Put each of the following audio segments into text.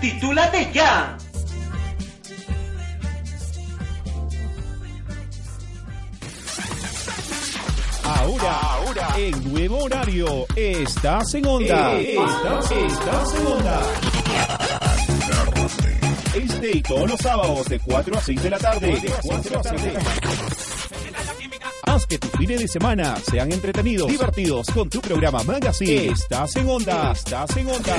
¡Titúlate ya! Ahora, ahora, en nuevo horario, estás en onda. Estás, estás en onda. Este y todos los sábados de 4 a 6 de la tarde. De 4 a 6 de la tarde. Haz que tus fines de semana sean entretenidos, divertidos con tu programa Magazine. Estás en onda, estás en onda.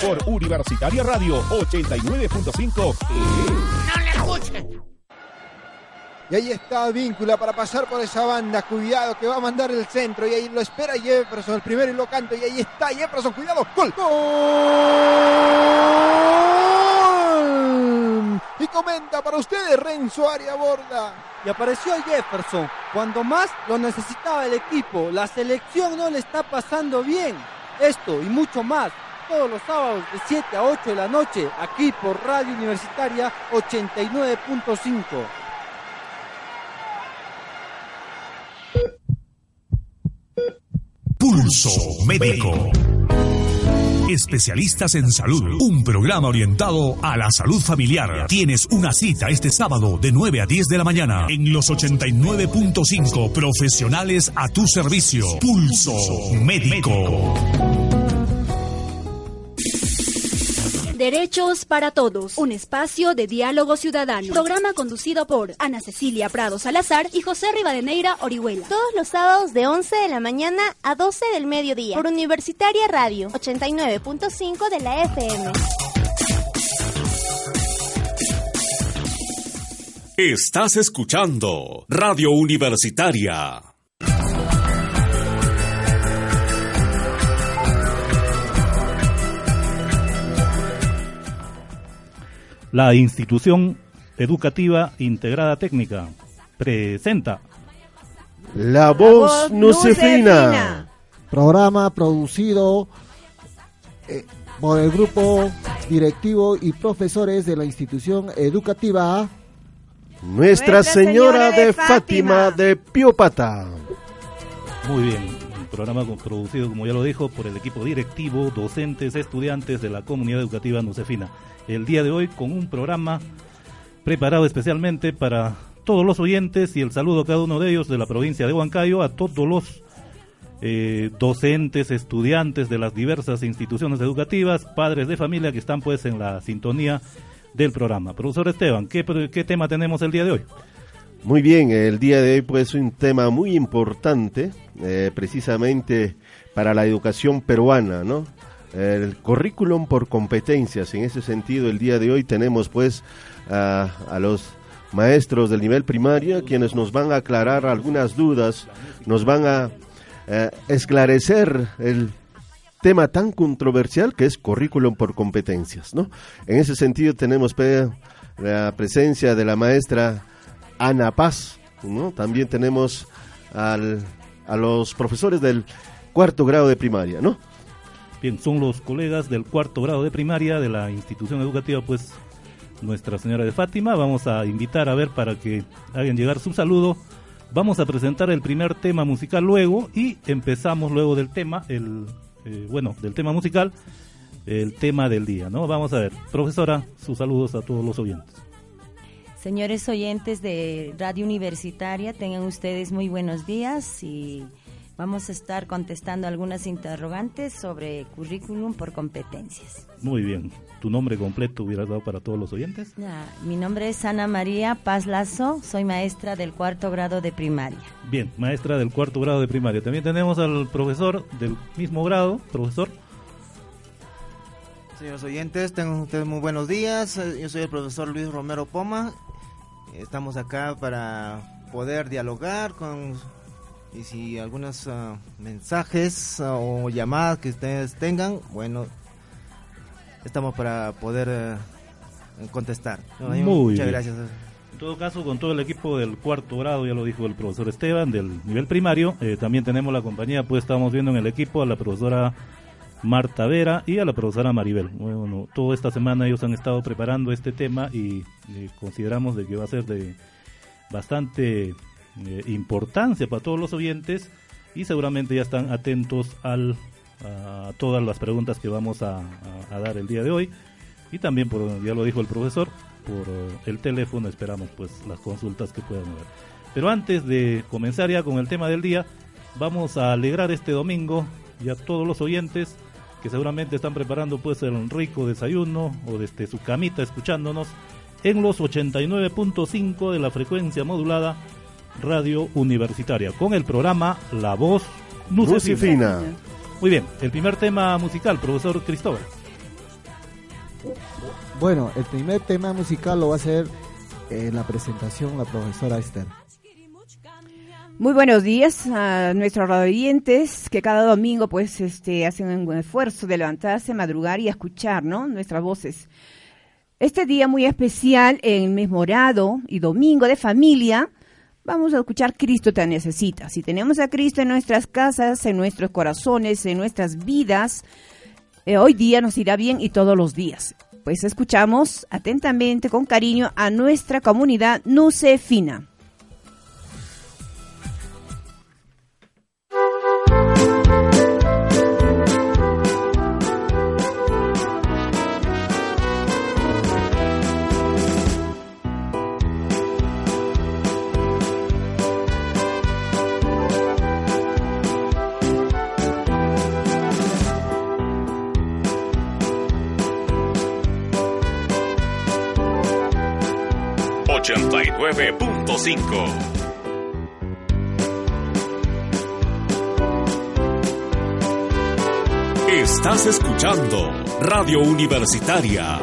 Por Universitaria Radio 89.5. ¡No le escuchen! Y ahí está Víncula para pasar por esa banda. Cuidado que va a mandar el centro. Y ahí lo espera Jefferson. El primero y lo canto. Y ahí está Jefferson. Cuidado. ¡Gol! ¡Gol! Comenta para ustedes Renzo Aria Borda. Y apareció Jefferson cuando más lo necesitaba el equipo. La selección no le está pasando bien. Esto y mucho más todos los sábados de 7 a 8 de la noche aquí por Radio Universitaria 89.5. Pulso Médico. Especialistas en salud. Un programa orientado a la salud familiar. Tienes una cita este sábado de 9 a 10 de la mañana en los 89.5 profesionales a tu servicio. Pulso Médico. Derechos para Todos, un espacio de diálogo ciudadano. Programa conducido por Ana Cecilia Prado Salazar y José Rivadeneira Orihuela. Todos los sábados de 11 de la mañana a 12 del mediodía por Universitaria Radio 89.5 de la FM. Estás escuchando Radio Universitaria. La institución educativa integrada técnica presenta La voz no se fina. Programa producido eh, por el grupo directivo y profesores de la institución educativa Nuestra Señora de Fátima de Piopata. Muy bien, programa producido, como ya lo dijo, por el equipo directivo, docentes, estudiantes de la comunidad educativa Nocefina. El día de hoy con un programa preparado especialmente para todos los oyentes y el saludo a cada uno de ellos de la provincia de Huancayo, a todos los eh, docentes, estudiantes de las diversas instituciones educativas, padres de familia que están pues en la sintonía del programa. Profesor Esteban, ¿qué, qué tema tenemos el día de hoy? Muy bien, el día de hoy pues un tema muy importante, eh, precisamente para la educación peruana, ¿no? El currículum por competencias. En ese sentido, el día de hoy tenemos pues a, los maestros del nivel primario quienes nos van a aclarar algunas dudas, nos van a eh, esclarecer el tema tan controversial que es currículum por competencias, ¿no? En ese sentido tenemos pe, la presencia de la maestra Ana Paz, ¿no? También tenemos al, a los profesores del cuarto grado de primaria, ¿no? Bien, son los colegas del cuarto grado de primaria de la institución educativa, pues Nuestra Señora de Fátima. Vamos a invitar a ver para que hagan llegar su saludo. Vamos a presentar el primer tema musical luego y empezamos luego del tema, el eh, bueno, del tema musical, el tema del día, ¿no? Vamos a ver, profesora, sus saludos a todos los oyentes. Señores oyentes de Radio Universitaria, tengan ustedes muy buenos días y vamos a estar contestando algunas interrogantes sobre currículum por competencias. Muy bien, tu nombre completo hubieras dado para todos los oyentes. Ya, mi nombre es Ana María Paz Lazo, soy maestra del cuarto grado de primaria. Bien, maestra del cuarto grado de primaria. También tenemos al profesor del mismo grado, profesor. Señores oyentes, tengan ustedes muy buenos días. Eh, Yo soy el profesor Luis Romero Poma. Estamos acá para poder dialogar con y si algunos ah, mensajes ah, o llamadas que ustedes tengan, bueno, estamos para poder eh, contestar. No, Muy Muchas bien. gracias. En todo caso, con todo el equipo del cuarto grado, ya lo dijo el profesor Esteban, del nivel primario, eh, también tenemos la compañía, pues estamos viendo en el equipo a la profesora Marta Vera y a la profesora Maribel. Bueno, toda esta semana ellos han estado preparando este tema y consideramos de que va a ser de bastante eh, importancia para todos los oyentes y seguramente ya están atentos a todas las preguntas que vamos a, a- dar el día de hoy. y también, por, ya lo dijo el profesor, por el teléfono esperamos pues las consultas que puedan haber. Pero antes de comenzar ya con el tema del día, vamos a alegrar este domingo y a todos los oyentes que seguramente están preparando pues el rico desayuno o desde su camita escuchándonos en los 89.5 de la frecuencia modulada Radio Universitaria con el programa La Voz Lucifina. Muy bien, el primer tema musical, profesor Cristóbal. Bueno, el primer tema musical lo va a hacer en la presentación la profesora Esther. Muy buenos días a nuestros radioyentes que cada domingo pues este hacen un esfuerzo de levantarse, madrugar y escuchar, ¿no? Nuestras voces. Este día muy especial en mes morado y domingo de familia, vamos a escuchar Cristo te necesita. Si tenemos a Cristo en nuestras casas, en nuestros corazones, en nuestras vidas, eh, hoy día nos irá bien y todos los días. Pues escuchamos atentamente, con cariño, a nuestra comunidad Nucefina. 89.5. Estás escuchando Radio Universitaria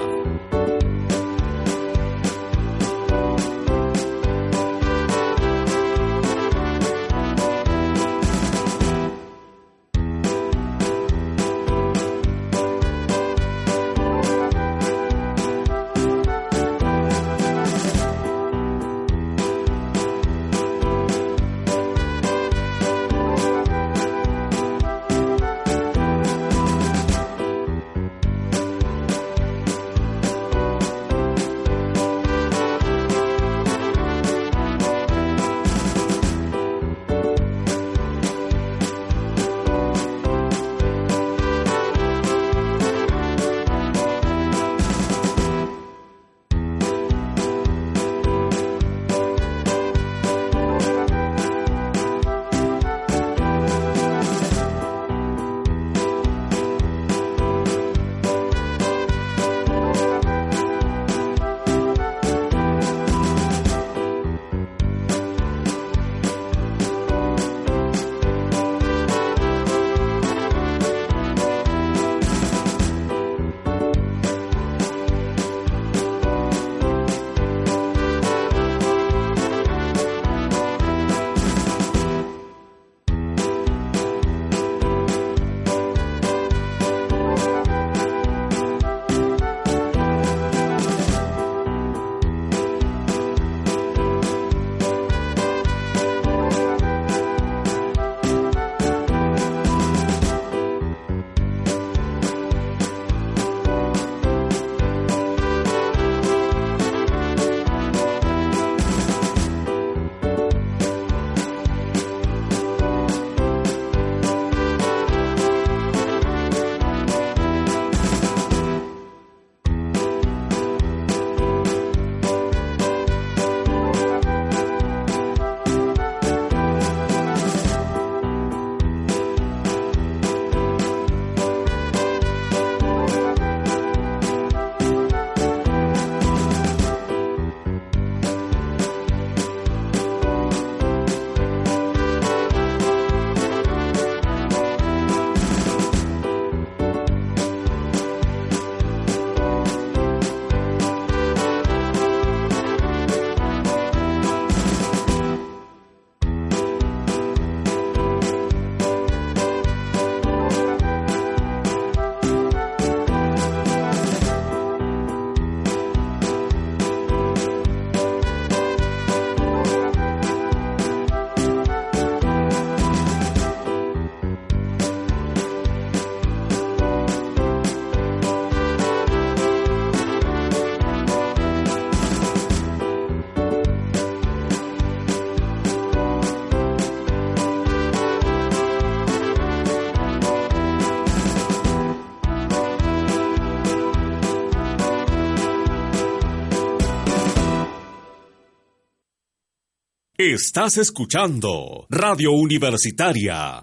Estás escuchando Radio Universitaria.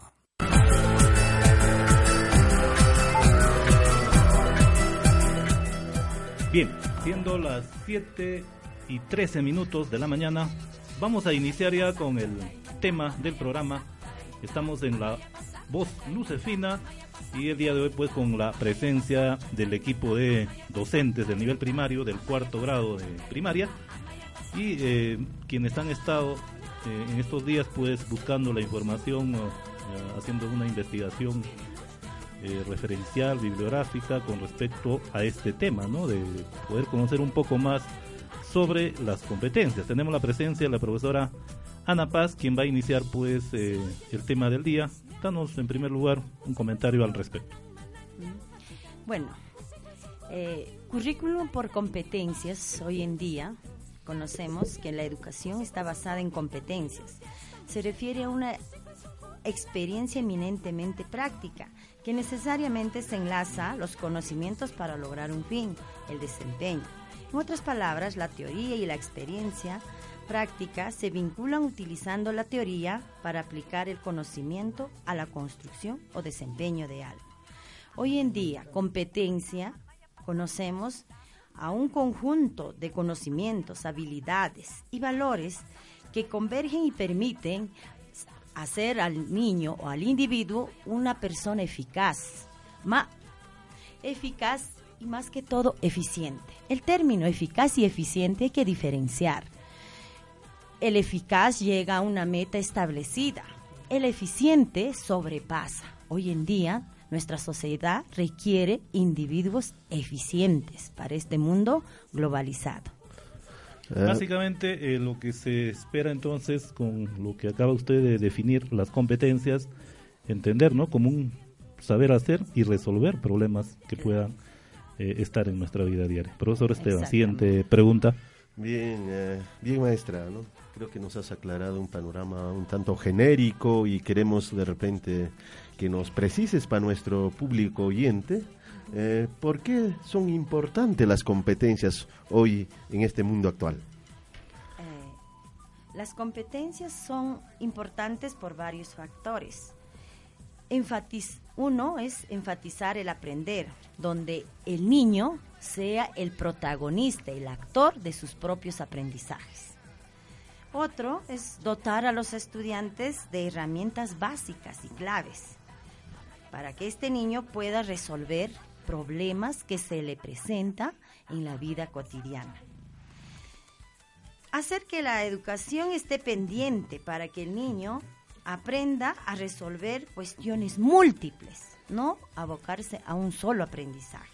Bien, siendo las 7 y 13 minutos de la mañana, vamos a iniciar ya con el tema del programa. Estamos en la voz lucefina y el día de hoy pues con la presencia del equipo de docentes del nivel primario del cuarto grado de primaria y eh, quienes han estado eh, en estos días pues buscando la información, eh, haciendo una investigación referencial, bibliográfica con respecto a este tema, ¿no? De poder conocer un poco más sobre las competencias. Tenemos la presencia de la profesora Ana Paz, quien va a iniciar pues el tema del día. Danos en primer lugar un comentario al respecto. Bueno, currículum por competencias hoy en día Conocemos que la educación está basada en competencias. Se refiere a una experiencia eminentemente práctica que necesariamente se enlaza los conocimientos para lograr un fin, el desempeño. En otras palabras, la teoría y la experiencia práctica se vinculan utilizando la teoría para aplicar el conocimiento a la construcción o desempeño de algo. Hoy en día, competencia conocemos a un conjunto de conocimientos, habilidades y valores que convergen y permiten hacer al niño o al individuo una persona eficaz, más eficaz y más que todo eficiente. El término eficaz y eficiente hay que diferenciar. El eficaz llega a una meta establecida, el eficiente sobrepasa. Hoy en día nuestra sociedad requiere individuos eficientes para este mundo globalizado. Eh, Básicamente eh, lo que se espera entonces con lo que acaba usted de definir, las competencias, entender, ¿no? Como un saber hacer y resolver problemas que puedan eh, estar en nuestra vida diaria. Profesor Esteban, siguiente pregunta. Bien, bien maestra, ¿no? Creo que nos has aclarado un panorama un tanto genérico y queremos de repente que nos precises para nuestro público oyente eh, por qué son importantes las competencias hoy en este mundo actual. Eh, las competencias son importantes por varios factores. uno es enfatizar el aprender, donde el niño sea el protagonista, el actor de sus propios aprendizajes. Otro es dotar a los estudiantes de herramientas básicas y claves para que este niño pueda resolver problemas que se le presenta en la vida cotidiana. Hacer que la educación esté pendiente para que el niño aprenda a resolver cuestiones múltiples, no abocarse a un solo aprendizaje.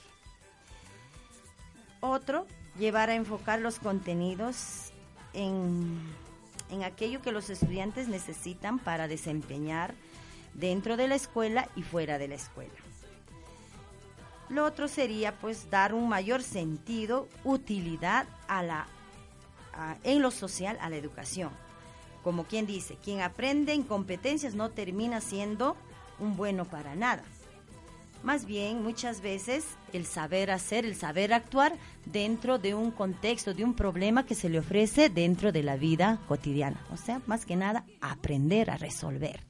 Otro, llevar a enfocar los contenidos en, en aquello que los estudiantes necesitan para desempeñar dentro de la escuela y fuera de la escuela. Lo otro sería pues dar un mayor sentido, utilidad a la, en lo social a la educación. Como quien dice, quien aprende en competencias no termina siendo un bueno para nada. Más bien, muchas veces el saber hacer, el saber actuar dentro de un contexto, de un problema que se le ofrece dentro de la vida cotidiana. O sea, más que nada, aprender a resolver.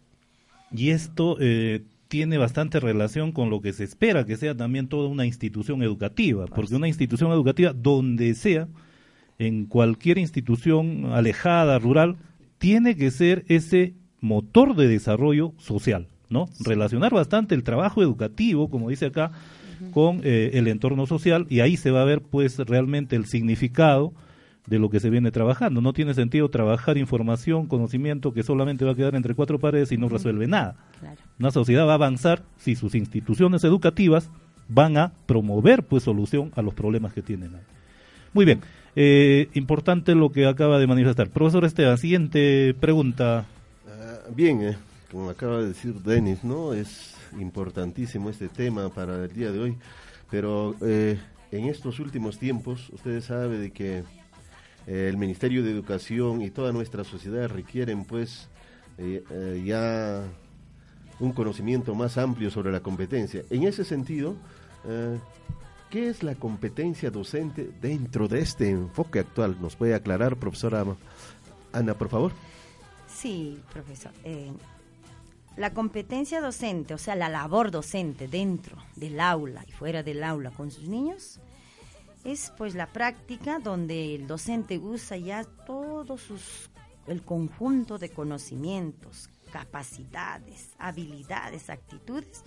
Y esto eh, tiene bastante relación con lo que se espera que sea también toda una institución educativa, porque una institución educativa donde sea, en cualquier institución alejada, rural, tiene que ser ese motor de desarrollo social, ¿no? Relacionar bastante el trabajo educativo, como dice acá, con eh, el entorno social y ahí se va a ver pues realmente el significado de lo que se viene trabajando. No tiene sentido trabajar información, conocimiento que solamente va a quedar entre cuatro paredes y no resuelve nada. Una sociedad va a avanzar si sus instituciones educativas van a promover pues solución a los problemas que tienen. Muy bien, eh, importante lo que acaba de manifestar. Profesor Esteban, siguiente pregunta. Ah, bien, eh, como acaba de decir Denis, ¿no? Es importantísimo este tema para el día de hoy, pero eh, en estos últimos tiempos, ustedes saben de que el Ministerio de Educación y toda nuestra sociedad requieren pues eh, eh, ya un conocimiento más amplio sobre la competencia. En ese sentido, eh, ¿qué es la competencia docente dentro de este enfoque actual? ¿Nos puede aclarar, profesora Ana, por favor? Sí, profesor. La competencia docente, o sea, la labor docente dentro del aula y fuera del aula con sus niños, es pues la práctica donde el docente usa ya todos sus el conjunto de conocimientos, capacidades, habilidades, actitudes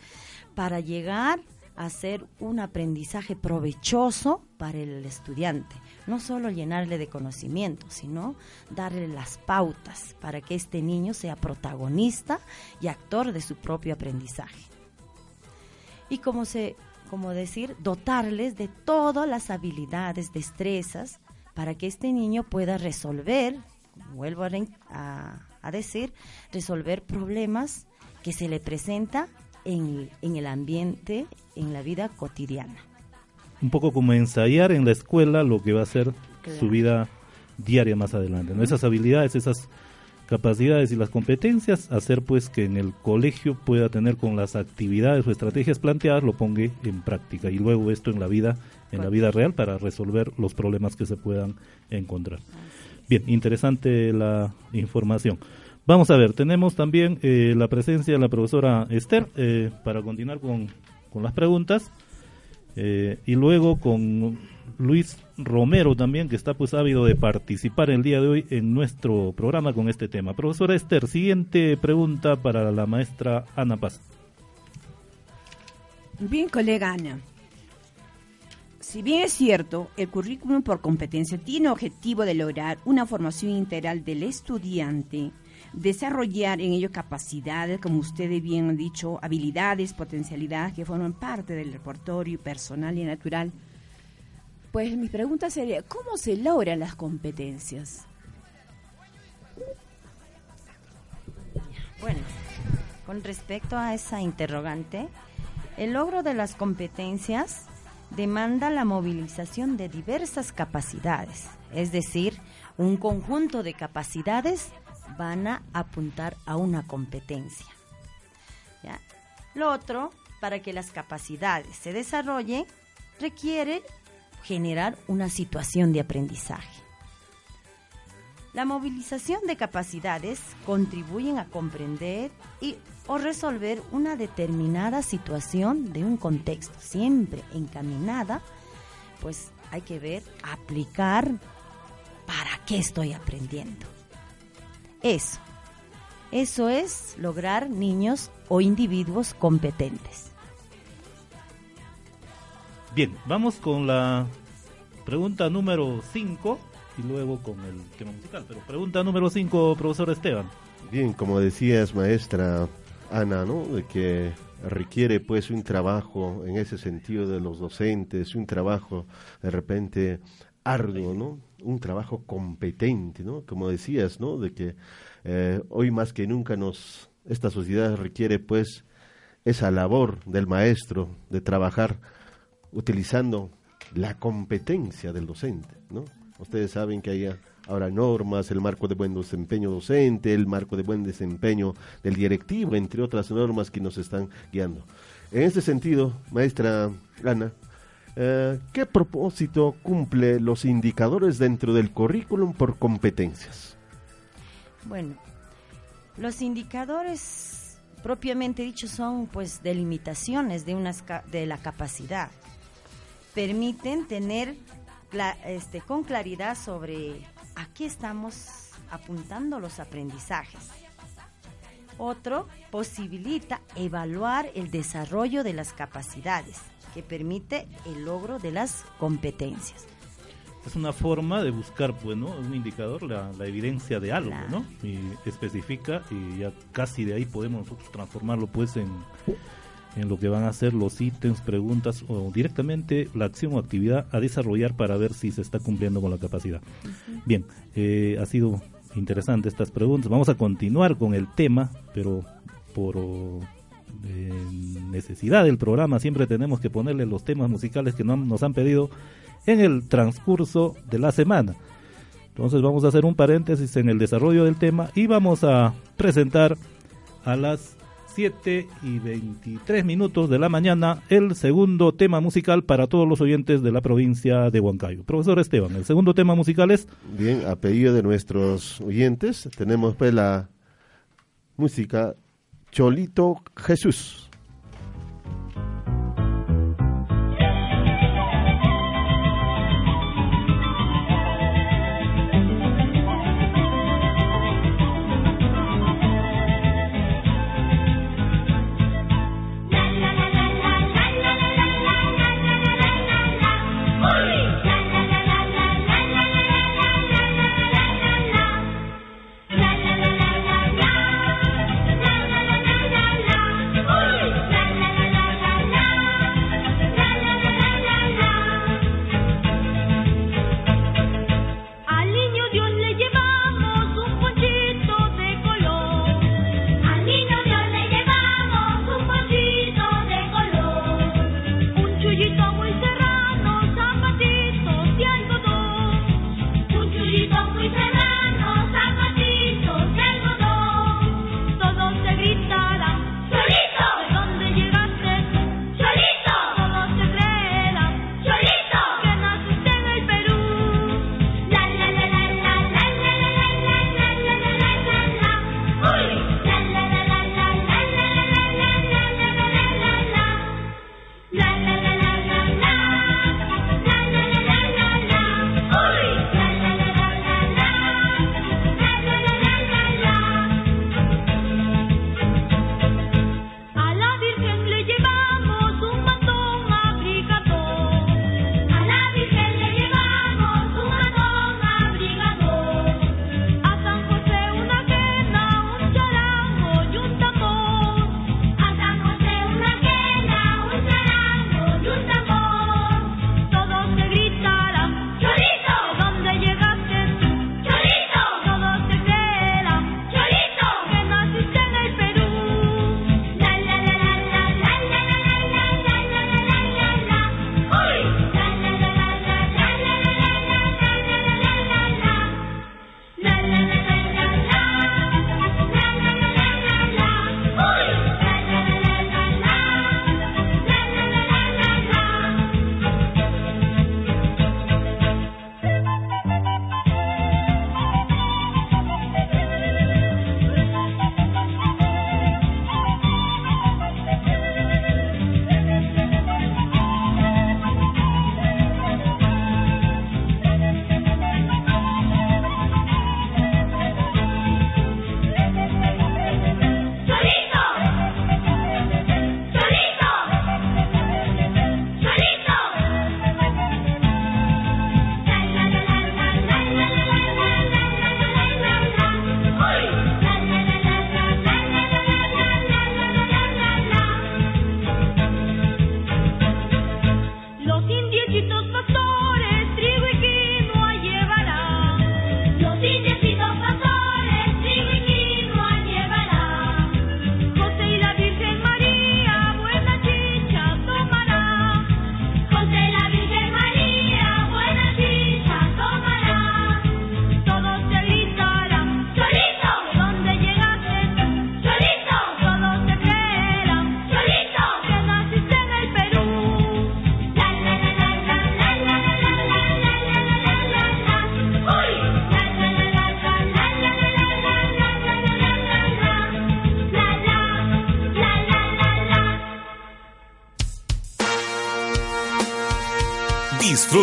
para llegar a hacer un aprendizaje provechoso para el estudiante. No solo llenarle de conocimiento, sino darle las pautas para que este niño sea protagonista y actor de su propio aprendizaje. Y como se como decir, dotarles de todas las habilidades, destrezas, para que este niño pueda resolver, vuelvo a, a decir, resolver problemas que se le presenta en, en el ambiente, en la vida cotidiana. Un poco como ensayar en la escuela lo que va a ser su vida diaria más adelante. ¿no? Esas habilidades, esas capacidades y las competencias, hacer pues que en el colegio pueda tener con las actividades o estrategias planteadas lo ponga en práctica y luego esto en la vida en la vida real para resolver los problemas que se puedan encontrar. Bien, interesante la información. Vamos a ver, tenemos también eh, la presencia de la profesora Esther eh, para continuar con, con las preguntas eh, y luego con Luis Romero también, que está pues ávido de participar el día de hoy en nuestro programa con este tema. Profesora Esther, siguiente pregunta para la maestra Ana Paz. Bien, colega Ana. Si bien es cierto, el currículum por competencia tiene objetivo de lograr una formación integral del estudiante, desarrollar en ello capacidades, como ustedes bien han dicho, habilidades, potencialidades que forman parte del repertorio personal y natural, pues mi pregunta sería, ¿cómo se logran las competencias? Bueno, con respecto a esa interrogante, el logro de las competencias demanda la movilización de diversas capacidades, es decir, un conjunto de capacidades van a apuntar a una competencia. Lo otro, para que las capacidades se desarrollen, requiere generar una situación de aprendizaje. La movilización de capacidades contribuyen a comprender y o resolver una determinada situación de un contexto, siempre encaminada, pues hay que ver, aplicar para qué estoy aprendiendo. Eso, eso es lograr niños o individuos competentes. Bien, vamos con la pregunta número 5 y luego con el tema musical. Pero pregunta número 5, profesor Esteban. Bien, como decías, maestra Ana, ¿no? De que requiere pues un trabajo en ese sentido de los docentes, un trabajo de repente arduo, ¿no? Un trabajo competente, ¿no? Como decías, ¿no? De que eh, hoy más que nunca nos esta sociedad requiere pues esa labor del maestro de trabajar utilizando la competencia del docente, ¿no? Ustedes saben que hay ahora normas, el marco de buen desempeño docente, el marco de buen desempeño del directivo, entre otras normas que nos están guiando. En este sentido, maestra Ana, eh, ¿qué propósito cumple los indicadores dentro del currículum por competencias? Bueno, los indicadores propiamente dicho son pues delimitaciones de, unas, de la capacidad permiten tener este, con claridad sobre a qué estamos apuntando los aprendizajes. Otro posibilita evaluar el desarrollo de las capacidades, que permite el logro de las competencias. Es una forma de buscar, bueno, pues, un indicador, la, evidencia de algo, ¿no? Y especifica y ya casi de ahí podemos transformarlo pues en en lo que van a ser los ítems, preguntas o directamente la acción o actividad a desarrollar para ver si se está cumpliendo con la capacidad. Bien, eh, ha sido interesante estas preguntas. Vamos a continuar con el tema, pero por eh, necesidad del programa siempre tenemos que ponerle los temas musicales que nos han pedido en el transcurso de la semana. Entonces vamos a hacer un paréntesis en el desarrollo del tema y vamos a presentar a las 7 y 23 minutos de la mañana, el segundo tema musical para todos los oyentes de la provincia de Huancayo. Profesor Esteban, el segundo tema musical es... Bien, a pedido de nuestros oyentes, tenemos pues la música Cholito Jesús.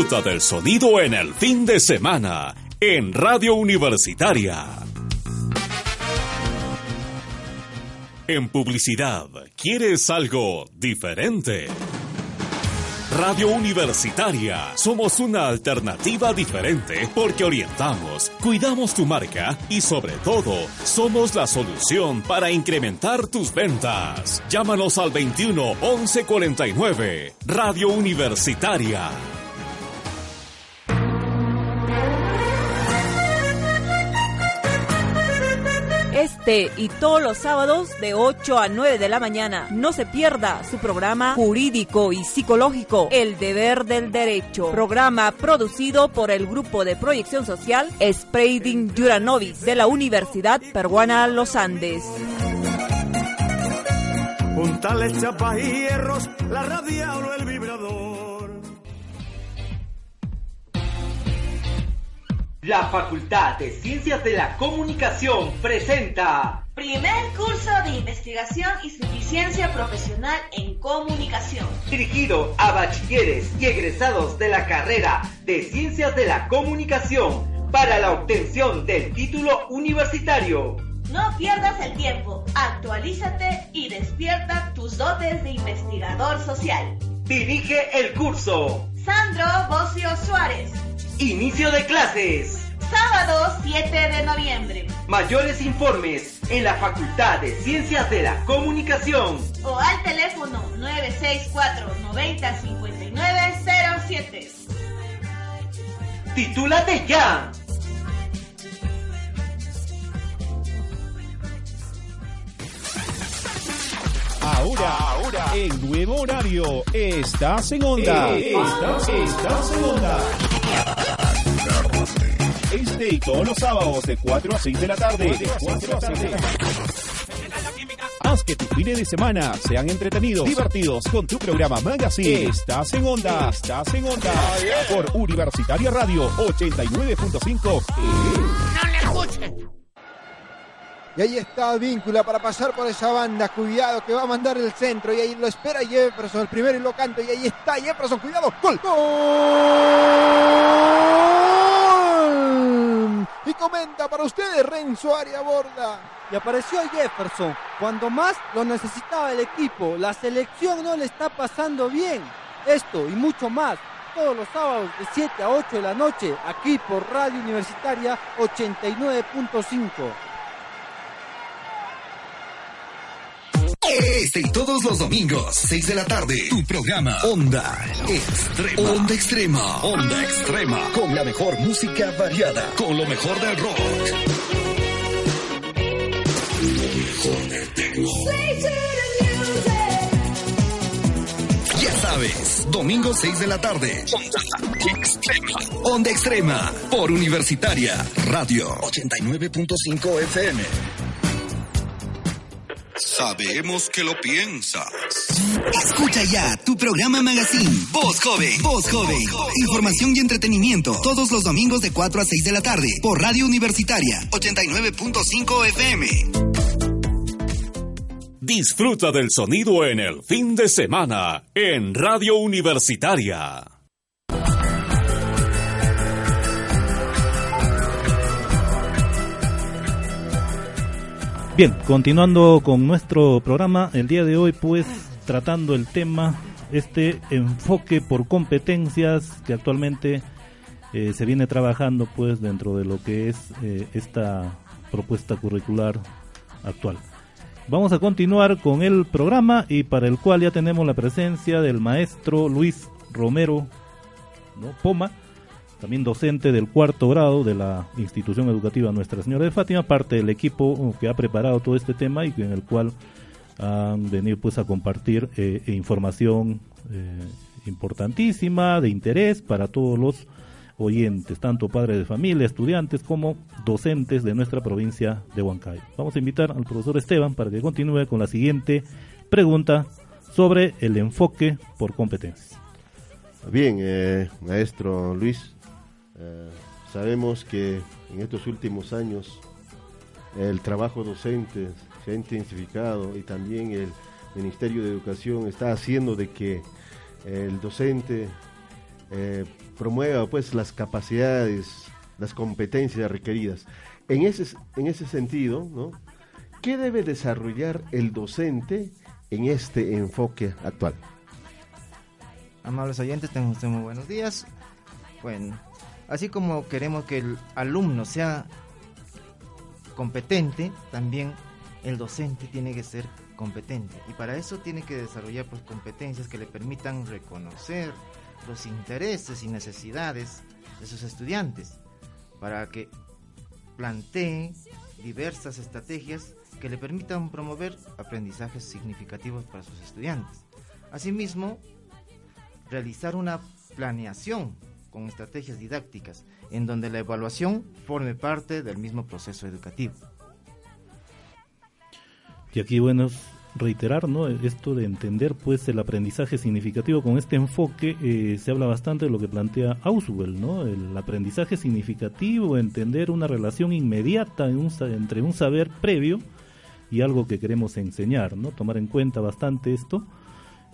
Disfruta del sonido en el fin de semana en Radio Universitaria. En publicidad, ¿quieres algo diferente? Radio Universitaria. Somos una alternativa diferente porque orientamos, cuidamos tu marca y sobre todo somos la solución para incrementar tus ventas. Llámanos al 21 11 49. Radio Universitaria. Este y todos los sábados de 8 a 9 de la mañana. No se pierda su programa jurídico y psicológico El Deber del Derecho. Programa producido por el grupo de proyección social Spreading Juranovis de la Universidad Peruana Los Andes. Puntales, chapas y hierros, la radial o el vibrador. La Facultad de Ciencias de la Comunicación presenta Primer curso de investigación y suficiencia profesional en comunicación. Dirigido a bachilleres y egresados de la carrera de Ciencias de la Comunicación para la obtención del título universitario. No pierdas el tiempo, actualízate y despierta tus dotes de investigador social. Dirige el curso Sandro Bocio Suárez. Inicio de clases. Sábado 7 de noviembre. Mayores informes en la Facultad de Ciencias de la Comunicación. O al teléfono 964 90 5907. ¡Titúlate ya! Ahora, ahora, en nuevo horario, estás en onda. Estás, estás en onda. Este y todos los sábados de 4 a 6 de la tarde. De 4 a 6 de la tarde. Haz que tus fines de semana sean entretenidos, divertidos con tu programa Magazine. Estás en onda, estás en onda. Por Universitaria Radio 89.5. ¡No le escuchen! Y ahí está Víncula para pasar por esa banda. Cuidado que va a mandar el centro. Y ahí lo espera Jefferson. El primero y lo canto. Y ahí está Jefferson. Cuidado. Gol. ¡Gol! Y comenta para ustedes Renzo Aria Borda. Y apareció Jefferson cuando más lo necesitaba el equipo. La selección no le está pasando bien. Esto y mucho más todos los sábados de 7 a 8 de la noche aquí por Radio Universitaria 89.5. Este y todos los domingos, 6 de la tarde, tu programa Onda Extrema. Onda Extrema. Onda Extrema. Con la mejor música variada. Con lo mejor del rock. Lo mejor del. Ya sabes, domingo 6 de la tarde. Onda Extrema. Onda Extrema. Por Universitaria Radio 89.5 FM. Sabemos que lo piensas. Escucha ya tu programa Magazine. Voz Joven. Voz Joven. Información y entretenimiento. Todos los domingos de 4 a 6 de la tarde. Por Radio Universitaria 89.5 FM. Disfruta del sonido en el fin de semana en Radio Universitaria. Bien, continuando con nuestro programa, el día de hoy pues tratando el tema, este enfoque por competencias que actualmente eh, se viene trabajando pues dentro de lo que es eh, esta propuesta curricular actual. Vamos a continuar con el programa y para el cual ya tenemos la presencia del maestro Luis Romero. Poma, también docente del cuarto grado de la institución educativa Nuestra Señora de Fátima, parte del equipo que ha preparado todo este tema y en el cual han venido pues a compartir eh, información eh, importantísima, de interés para todos los oyentes, tanto padres de familia, estudiantes como docentes de nuestra provincia de Huancayo. Vamos a invitar al profesor Esteban para que continúe con la siguiente pregunta sobre el enfoque por competencias. Bien, eh, maestro Luis, eh, sabemos que en estos últimos años el trabajo docente se ha intensificado y también el Ministerio de Educación está haciendo de que el docente eh, promueva pues las capacidades, las competencias requeridas. En ese, en ese sentido, ¿no? ¿qué debe desarrollar el docente en este enfoque actual? Amables oyentes, tengan ustedes muy buenos días. Bueno, así como queremos que el alumno sea competente, también el docente tiene que ser competente. Y para eso tiene que desarrollar pues, competencias que le permitan reconocer los intereses y necesidades de sus estudiantes, para que plantee diversas estrategias que le permitan promover aprendizajes significativos para sus estudiantes. Asimismo, realizar una planeación con estrategias didácticas en donde la evaluación forme parte del mismo proceso educativo. Y aquí, bueno, reiterar, ¿no? Esto de entender, pues, el aprendizaje significativo con este enfoque, eh, se habla bastante de lo que plantea Auswell, ¿no? El aprendizaje significativo, entender una relación inmediata entre un saber previo y algo que queremos enseñar, ¿no? Tomar en cuenta bastante esto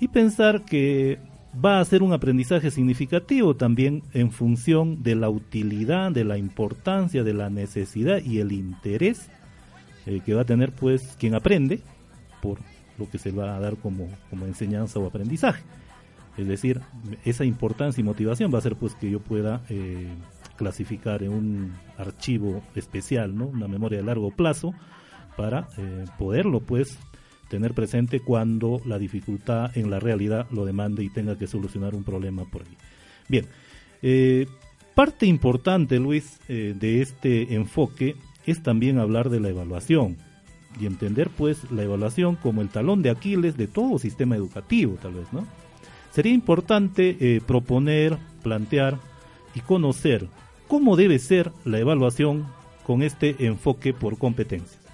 y pensar que va a ser un aprendizaje significativo también en función de la utilidad, de la importancia, de la necesidad y el interés eh, que va a tener pues quien aprende por lo que se va a dar como, como enseñanza o aprendizaje. Es decir, esa importancia y motivación va a ser pues que yo pueda eh, clasificar en un archivo especial, ¿no? una memoria de largo plazo, para eh, poderlo pues tener presente cuando la dificultad en la realidad lo demande y tenga que solucionar un problema por ahí. Bien, eh, parte importante, Luis, eh, de este enfoque es también hablar de la evaluación y entender pues la evaluación como el talón de Aquiles de todo sistema educativo, tal vez, ¿no? Sería importante eh, proponer, plantear y conocer cómo debe ser la evaluación con este enfoque por competencias.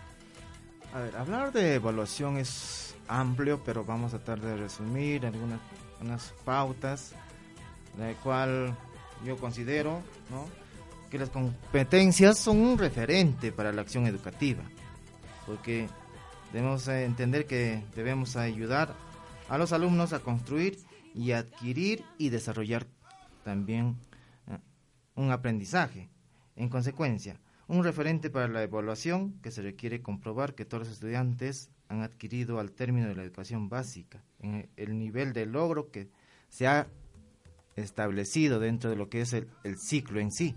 A ver, hablar de evaluación es amplio, pero vamos a tratar de resumir algunas unas pautas, la cual yo considero que las competencias son un referente para la acción educativa, porque debemos entender que debemos ayudar a los alumnos a construir y adquirir y desarrollar también eh, un aprendizaje. En consecuencia, un referente para la evaluación que se requiere comprobar que todos los estudiantes han adquirido al término de la educación básica, en el nivel de logro que se ha establecido dentro de lo que es el, el ciclo en sí.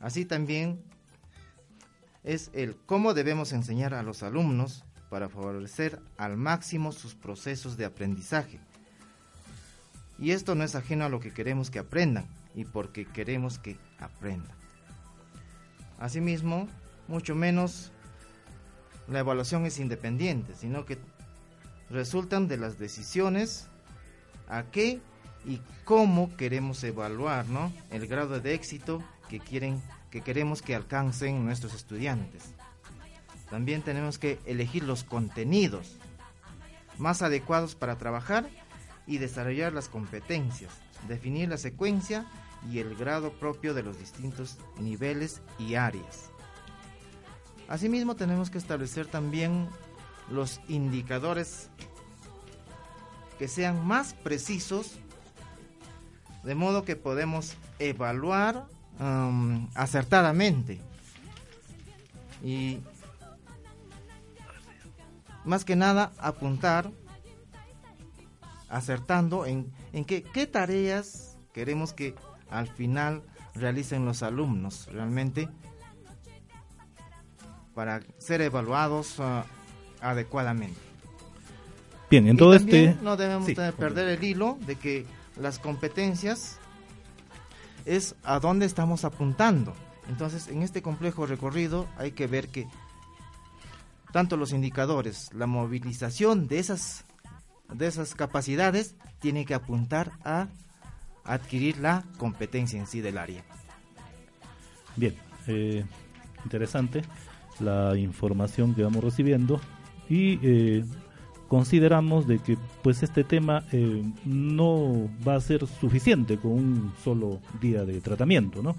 Así también es el cómo debemos enseñar a los alumnos para favorecer al máximo sus procesos de aprendizaje. Y esto no es ajeno a lo que queremos que aprendan y porque queremos que aprendan. Asimismo, mucho menos la evaluación es independiente, sino que resultan de las decisiones a qué y cómo queremos evaluar, ¿no? El grado de éxito que quieren que queremos que alcancen nuestros estudiantes. También tenemos que elegir los contenidos más adecuados para trabajar y desarrollar las competencias, definir la secuencia y el grado propio de los distintos niveles y áreas. Asimismo tenemos que establecer también los indicadores que sean más precisos de modo que podemos evaluar um, acertadamente y más que nada apuntar acertando en, en qué tareas queremos que al final realicen los alumnos realmente para ser evaluados uh, adecuadamente. Bien, en todo este... No debemos perder el hilo de que las competencias es a dónde estamos apuntando. Entonces, en este complejo recorrido hay que ver que tanto los indicadores, la movilización de esas, de esas capacidades, tiene que apuntar a adquirir la competencia en sí del área. Bien, eh, interesante la información que vamos recibiendo y eh, consideramos de que pues este tema eh, no va a ser suficiente con un solo día de tratamiento, ¿no?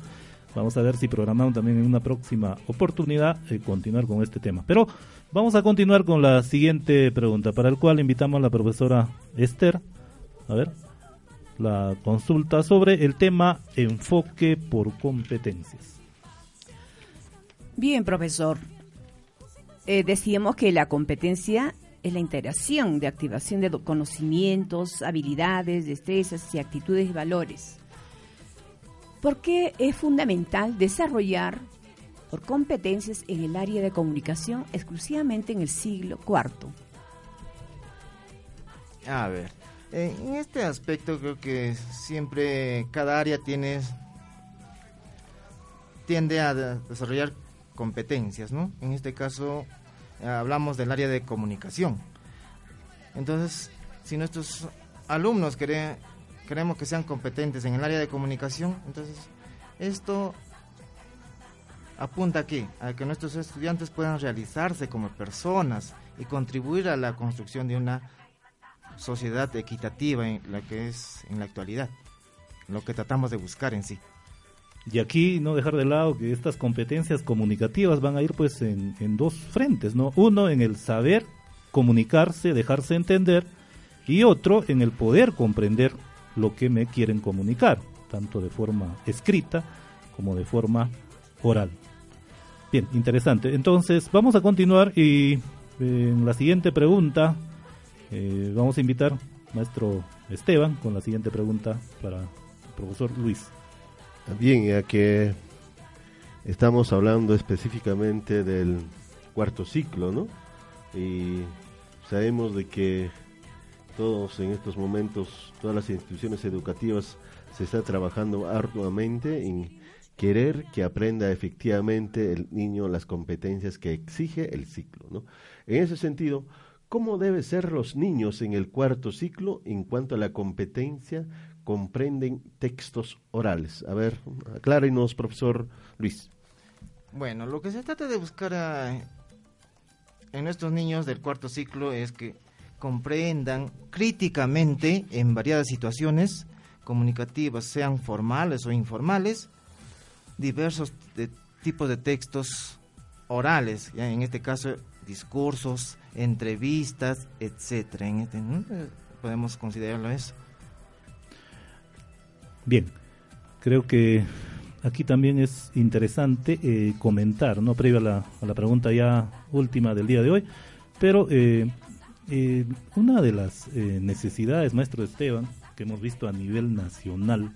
Vamos a ver si programamos también en una próxima oportunidad continuar con este tema. Pero vamos a continuar con la siguiente pregunta, para el cual invitamos a la profesora Esther. A ver la consulta sobre el tema enfoque por competencias. Bien, profesor. Eh, decíamos que la competencia es la integración de activación de conocimientos, habilidades, destrezas y actitudes y valores. ¿Por qué es fundamental desarrollar por competencias en el área de comunicación exclusivamente en el siglo IV? A ver, en este aspecto creo que siempre cada área tiene tiende a desarrollar competencias, ¿no? En este caso eh, hablamos del área de comunicación. Entonces, si nuestros alumnos queremos que sean competentes en el área de comunicación, entonces esto apunta aquí a que nuestros estudiantes puedan realizarse como personas y contribuir a la construcción de una sociedad equitativa en la que es en la actualidad, lo que tratamos de buscar en sí. Y aquí no dejar de lado que estas competencias comunicativas van a ir pues en, en dos frentes, ¿no? Uno en el saber comunicarse, dejarse entender, y otro en el poder comprender lo que me quieren comunicar, tanto de forma escrita como de forma oral. Bien, interesante. Entonces, vamos a continuar y eh, en la siguiente pregunta eh, vamos a invitar maestro Esteban con la siguiente pregunta para el profesor Luis. Bien, ya que estamos hablando específicamente del cuarto ciclo, ¿no? Y sabemos de que todos en estos momentos, todas las instituciones educativas se está trabajando arduamente en querer que aprenda efectivamente el niño las competencias que exige el ciclo. ¿no? En ese sentido, ¿cómo deben ser los niños en el cuarto ciclo en cuanto a la competencia comprenden textos orales? A ver, aclárenos, profesor Luis. Bueno, lo que se trata de buscar a, en estos niños del cuarto ciclo es que comprendan críticamente en variadas situaciones comunicativas, sean formales o informales, diversos tipos de textos orales, ya en este caso discursos, entrevistas, etcétera. Este, Podemos considerarlo eso. Bien, creo que aquí también es interesante eh, comentar, no previo a la, a la, pregunta ya última del día de hoy, pero eh, eh, una de las eh, necesidades, maestro Esteban, que hemos visto a nivel nacional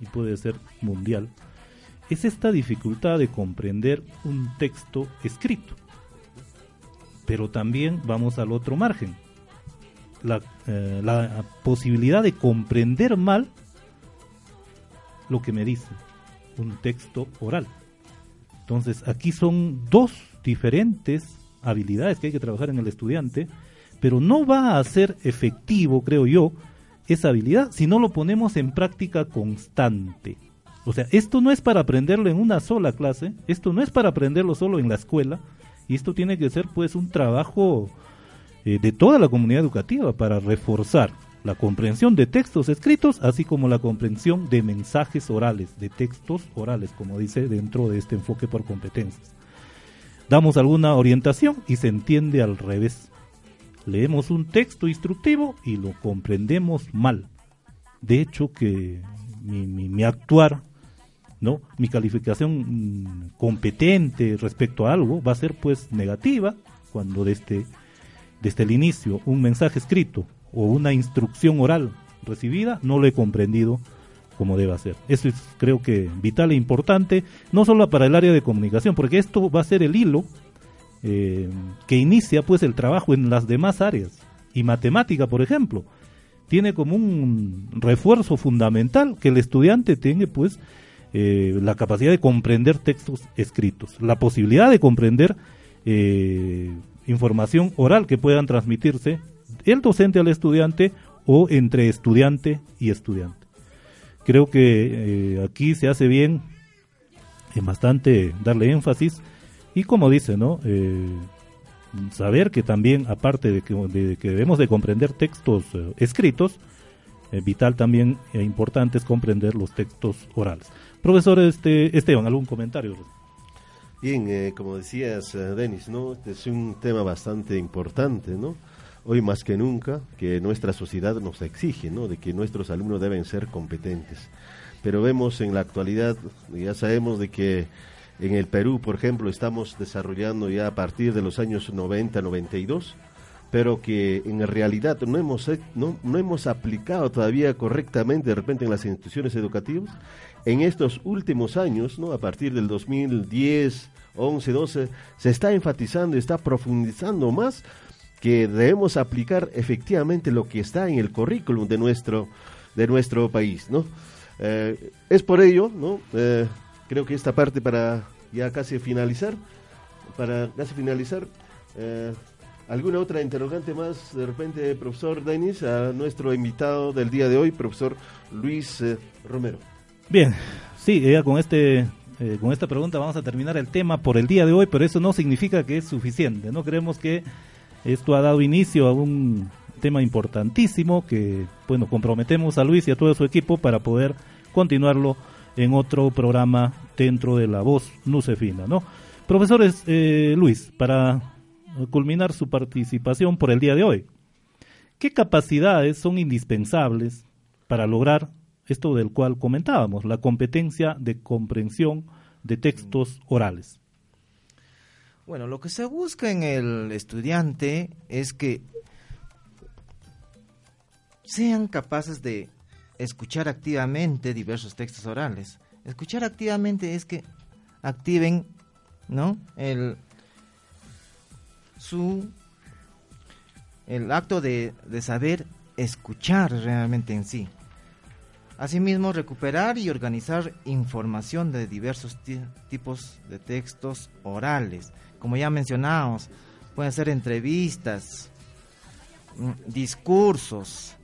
y puede ser mundial, es esta dificultad de comprender un texto escrito. Pero también vamos al otro margen, la, eh, la posibilidad de comprender mal lo que me dice un texto oral. Entonces aquí son dos diferentes habilidades que hay que trabajar en el estudiante, pero no va a ser efectivo, creo yo, esa habilidad si no lo ponemos en práctica constante. O sea, esto no es para aprenderlo en una sola clase, esto no es para aprenderlo solo en la escuela, y esto tiene que ser pues un trabajo eh, de toda la comunidad educativa para reforzar la comprensión de textos escritos, así como la comprensión de mensajes orales, de textos orales, como dice dentro de este enfoque por competencias. Damos alguna orientación y se entiende al revés. Leemos un texto instructivo y lo comprendemos mal. De hecho, que mi, mi, mi actuar, ¿no? mi calificación mm, competente respecto a algo va a ser pues negativa cuando desde, desde el inicio un mensaje escrito o una instrucción oral recibida no lo he comprendido como debe ser. Eso es creo que vital e importante, no solo para el área de comunicación, porque esto va a ser el hilo eh, que inicia pues el trabajo en las demás áreas. Y matemática, por ejemplo, tiene como un refuerzo fundamental que el estudiante tenga pues eh, la capacidad de comprender textos escritos, la posibilidad de comprender eh, información oral que puedan transmitirse el docente al estudiante o entre estudiante y estudiante. Creo que eh, aquí se hace bien en bastante darle énfasis y como dice, ¿no? Saber que también, aparte de que, de que debemos de comprender textos escritos, vital también e importante es comprender los textos orales. Profesor este, Esteban, ¿algún comentario? Bien, eh, como decías, Denis, ¿no? Este es un tema bastante importante, ¿no? Hoy más que nunca, que nuestra sociedad nos exige, ¿no? De que nuestros alumnos deben ser competentes. Pero vemos en la actualidad, ya sabemos de que en el Perú, por ejemplo, estamos desarrollando ya a partir de los años 90, 92, pero que en realidad no hemos, no, no hemos aplicado todavía correctamente de repente en las instituciones educativas. En estos últimos años, ¿no? a partir del 2010, 11, 12, se está enfatizando está profundizando más que debemos aplicar efectivamente lo que está en el currículum de nuestro, de nuestro país. ¿no? Eh, es por ello, ¿no? Eh, creo que esta parte para ya casi finalizar, para casi finalizar, eh, ¿alguna otra interrogante más de repente, profesor Denis, a nuestro invitado del día de hoy, profesor Luis Romero? Bien, sí, ya con este eh, con esta pregunta vamos a terminar el tema por el día de hoy, pero eso no significa que es suficiente. No creemos que esto ha dado inicio a un tema importantísimo que, bueno, comprometemos a Luis y a todo su equipo para poder continuarlo en otro programa dentro de la voz Nucefina, ¿no? Profesores, eh, Luis, para culminar su participación por el día de hoy, ¿qué capacidades son indispensables para lograr esto del cual comentábamos, la competencia de comprensión de textos orales? Bueno, lo que se busca en el estudiante es que sean capaces de escuchar activamente diversos textos orales. Escuchar activamente es que activen, ¿no? El su el acto de, de saber escuchar realmente en sí. Asimismo, recuperar y organizar información de diversos tipos de textos orales. Como ya mencionamos, pueden ser entrevistas, mm, discursos,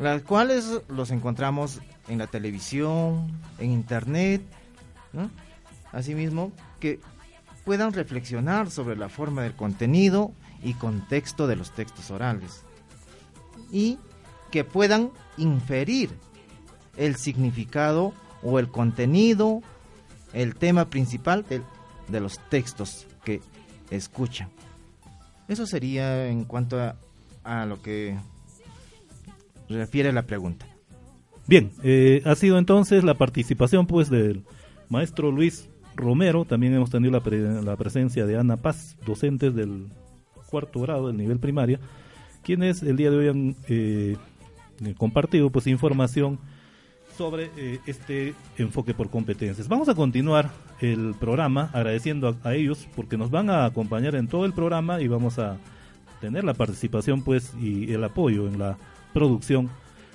las cuales los encontramos en la televisión, en internet, asimismo que puedan reflexionar sobre la forma del contenido y contexto de los textos orales y que puedan inferir el significado o el contenido, el tema principal de, de los textos que escuchan. Eso sería en cuanto a, a lo que refiere la pregunta. Bien, eh, ha sido entonces la participación pues del maestro Luis Romero, también hemos tenido la, presencia de Ana Paz, docentes del cuarto grado del nivel primaria, quienes el día de hoy han eh, compartido pues información sobre eh, este enfoque por competencias. Vamos a continuar el programa agradeciendo a, ellos porque nos van a acompañar en todo el programa y vamos a tener la participación pues y el apoyo en la producción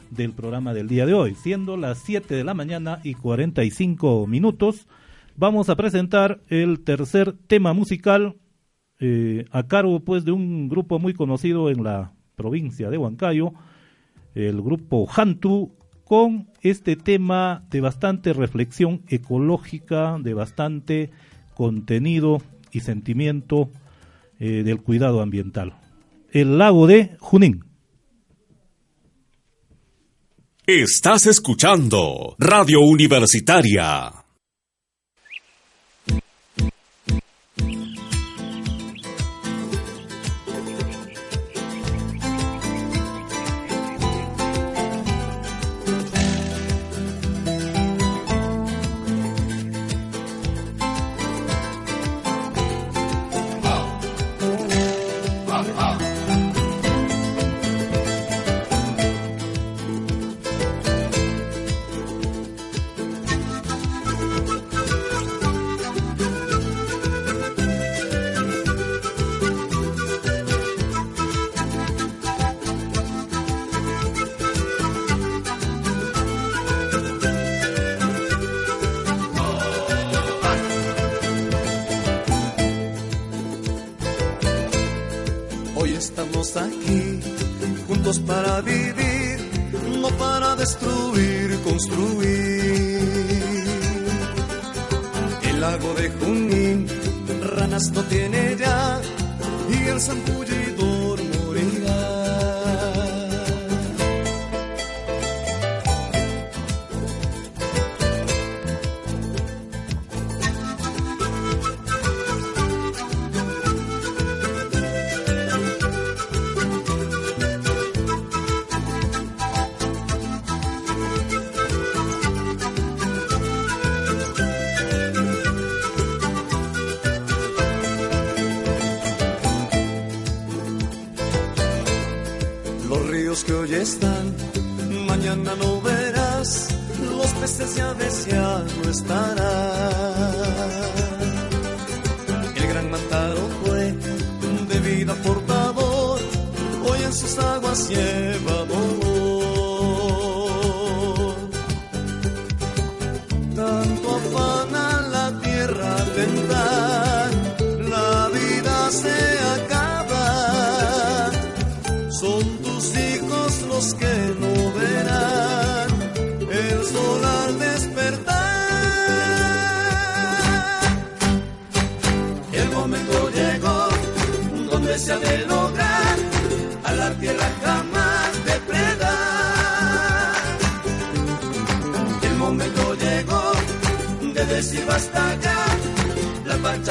del programa del día de hoy. Siendo las 7 de la mañana y 45 minutos, vamos a presentar el tercer tema musical eh, a cargo pues de un grupo muy conocido en la provincia de Huancayo, el grupo Hantu, con este tema de bastante reflexión ecológica, de bastante contenido y sentimiento eh, del cuidado ambiental. El lago de Junín. Estás escuchando Radio Universitaria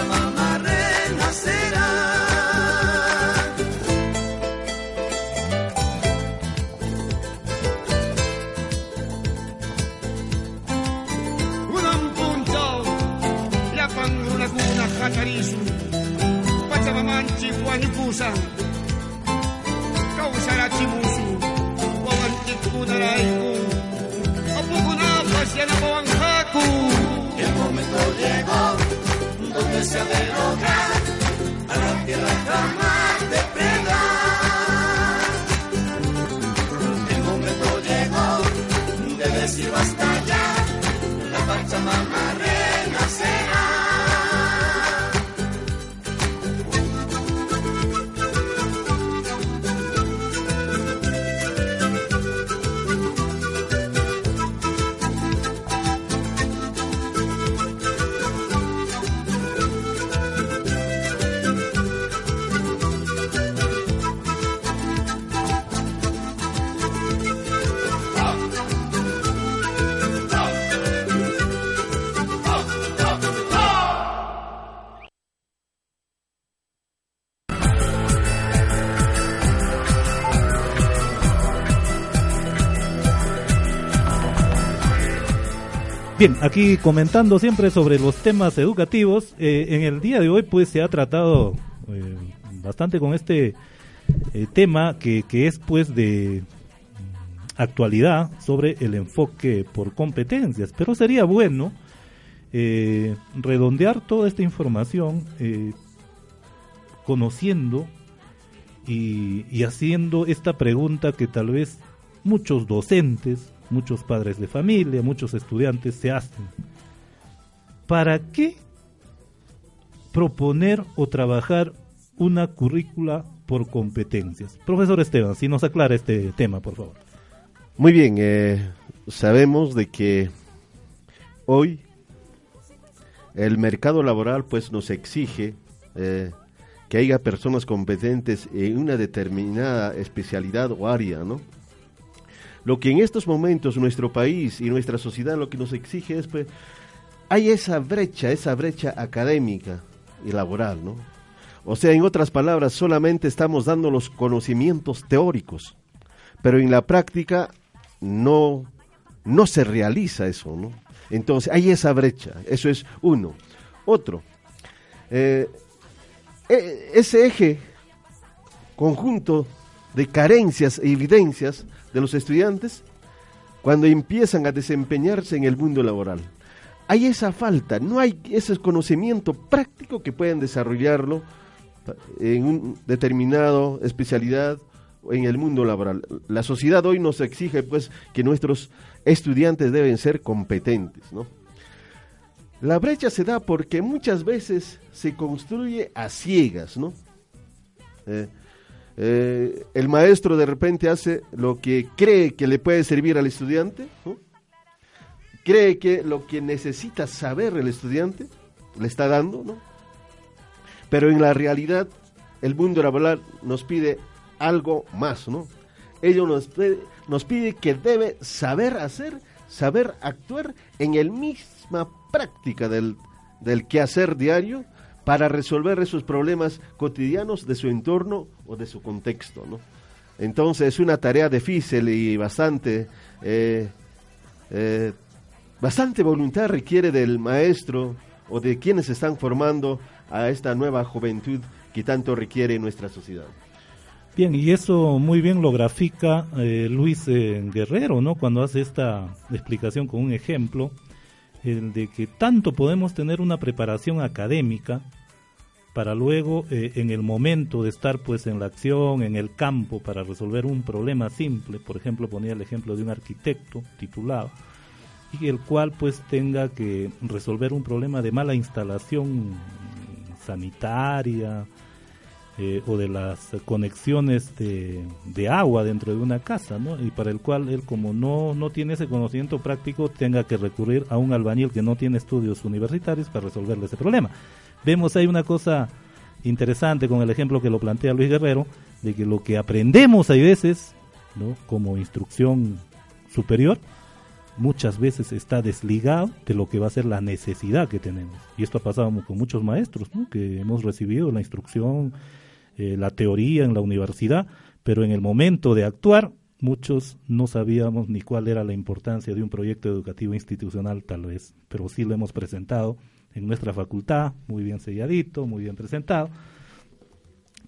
Pachamama renacerá. Katarisu, pachamamanchi huanipusa, kausara se ha de lograr a la tierra jamás depredar. El momento llegó de decir basta ya, la Pachamama Aquí comentando siempre sobre los temas educativos, eh, en el día de hoy pues se ha tratado eh, bastante con este eh, tema que, es pues de actualidad sobre el enfoque por competencias, pero sería bueno eh, redondear toda esta información conociendo y haciendo esta pregunta que tal vez muchos docentes, muchos padres de familia, muchos estudiantes se hacen. ¿Para qué proponer o trabajar una currícula por competencias? Profesor Esteban, si nos aclara este tema, por favor. Muy bien, eh, sabemos de que hoy el mercado laboral pues nos exige eh, que haya personas competentes en una determinada especialidad o área, ¿no? Lo que en estos momentos nuestro país y nuestra sociedad lo que nos exige es, pues, hay esa brecha, esa brecha académica y laboral, ¿no? O sea, en otras palabras, solamente estamos dando los conocimientos teóricos, pero en la práctica no, no se realiza eso, ¿no? Entonces, hay esa brecha, eso es uno. Otro, eh, e- ese eje conjunto de carencias e evidencias de los estudiantes cuando empiezan a desempeñarse en el mundo laboral. Hay esa falta, no hay ese conocimiento práctico que pueden desarrollarlo en un determinado especialidad en el mundo laboral. La sociedad hoy nos exige pues que nuestros estudiantes deben ser competentes, ¿no? La brecha se da porque muchas veces se construye a ciegas, ¿no? Eh, eh, el maestro de repente hace lo que cree que le puede servir al estudiante, cree que lo que necesita saber el estudiante le está dando, ¿no? Pero en la realidad el mundo laboral nos pide algo más, ¿no? Ello nos pide, nos pide que debe saber hacer, saber actuar en el misma práctica del, del quehacer diario para resolver esos problemas cotidianos de su entorno o de su contexto, ¿no? Entonces es una tarea difícil y bastante, eh, eh, bastante voluntad requiere del maestro o de quienes están formando a esta nueva juventud que tanto requiere nuestra sociedad. Bien, y eso muy bien lo grafica eh, Luis Guerrero, ¿no? Cuando hace esta explicación con un ejemplo, el de que tanto podemos tener una preparación académica para luego, eh, en el momento de estar pues en la acción, en el campo, para resolver un problema simple, por ejemplo, ponía el ejemplo de un arquitecto titulado, y el cual pues tenga que resolver un problema de mala instalación sanitaria, eh, o de las conexiones de, agua dentro de una casa, ¿no? Y para el cual él como no, no tiene ese conocimiento práctico tenga que recurrir a un albañil que no tiene estudios universitarios para resolverle ese problema. Vemos ahí una cosa interesante con el ejemplo que lo plantea Luis Guerrero, de que lo que aprendemos hay veces, ¿no? como instrucción superior, muchas veces está desligado de lo que va a ser la necesidad que tenemos. Y esto ha pasado con muchos maestros, que hemos recibido la instrucción, eh, la teoría en la universidad, pero en el momento de actuar, muchos no sabíamos ni cuál era la importancia de un proyecto educativo institucional, tal vez, pero sí lo hemos presentado en nuestra facultad, muy bien selladito, muy bien presentado.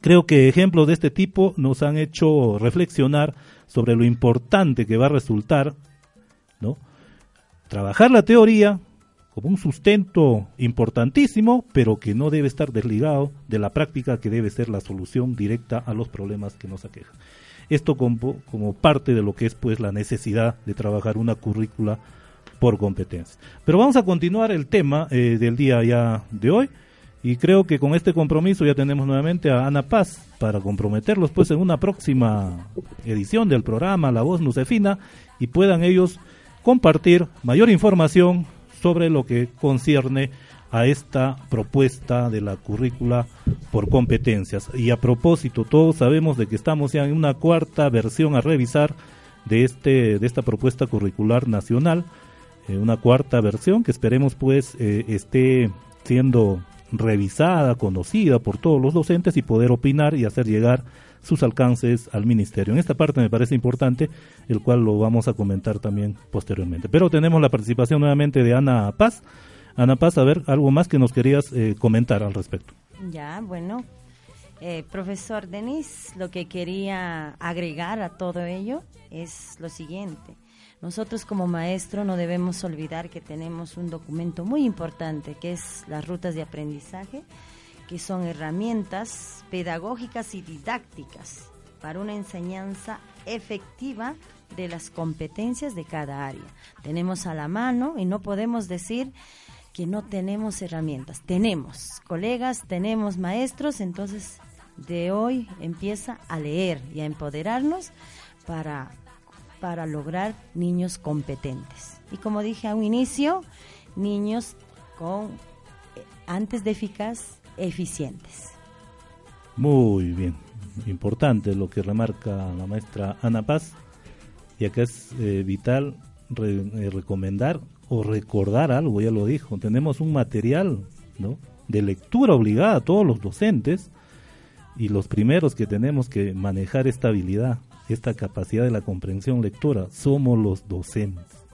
Creo que ejemplos de este tipo nos han hecho reflexionar sobre lo importante que va a resultar, ¿no? Trabajar la teoría como un sustento importantísimo, pero que no debe estar desligado de la práctica que debe ser la solución directa a los problemas que nos aquejan. Esto como, como parte de lo que es pues la necesidad de trabajar una currícula por competencia. Pero vamos a continuar el tema eh, del día ya de hoy y creo que con este compromiso ya tenemos nuevamente a Ana Paz para comprometerlos pues en una próxima edición del programa La Voz Lucefina y puedan ellos compartir mayor información sobre lo que concierne a esta propuesta de la currícula por competencias. Y a propósito, todos sabemos de que estamos ya en una cuarta versión a revisar de este de esta propuesta curricular nacional, eh, una cuarta versión que esperemos pues eh, esté siendo revisada, conocida por todos los docentes y poder opinar y hacer llegar sus alcances al ministerio. En esta parte me parece importante, el cual lo vamos a comentar también posteriormente. Pero tenemos la participación nuevamente de Ana Paz. Ana Paz, a ver, algo más que nos querías eh, comentar al respecto. Ya, bueno, eh, profesor Denis, lo que quería agregar a todo ello es lo siguiente. Nosotros como maestro no debemos olvidar que tenemos un documento muy importante que es las rutas de aprendizaje, que son herramientas pedagógicas y didácticas para una enseñanza efectiva de las competencias de cada área. Tenemos a la mano y no podemos decir que no tenemos herramientas. Tenemos colegas, tenemos maestros, entonces de hoy empieza a leer y a empoderarnos para, para lograr niños competentes. Y como dije a un inicio, niños con, eh, antes de eficaz, eficientes. Muy bien, importante lo que remarca la maestra Ana Paz, y acá es eh, vital eh, recomendar o recordar algo, ya lo dijo, tenemos un material ¿no? de lectura obligada a todos los docentes y los primeros que tenemos que manejar esta habilidad, esta capacidad de la comprensión lectora, somos los docentes.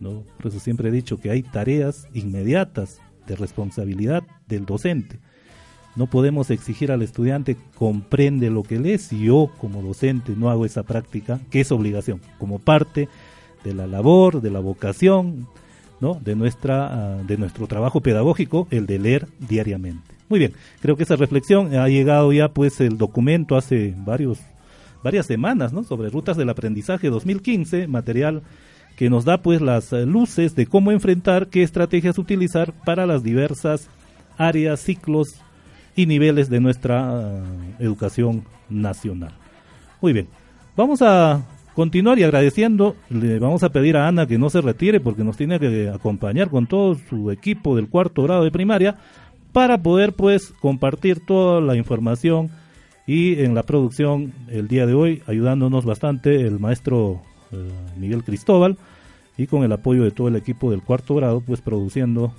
¿no? Por eso siempre he dicho que hay tareas inmediatas de responsabilidad del docente no podemos exigir al estudiante comprende lo que lee si yo como docente no hago esa práctica, que es obligación, como parte de la labor, de la vocación, ¿no? de, nuestra, ah, de nuestro trabajo pedagógico, el de leer diariamente. Muy bien, creo que esa reflexión ha llegado ya pues el documento hace varios, varias semanas ¿no? sobre rutas del aprendizaje 2015, material que nos da pues las luces de cómo enfrentar, qué estrategias utilizar para las diversas áreas, ciclos y niveles de nuestra eh, educación nacional. Muy bien, vamos a continuar y agradeciendo, le vamos a pedir a Ana que no se retire porque nos tiene que acompañar con todo su equipo del cuarto grado de primaria para poder pues compartir toda la información y en la producción el día de hoy ayudándonos bastante el maestro eh, Miguel Cristóbal y con el apoyo de todo el equipo del cuarto grado pues produciendo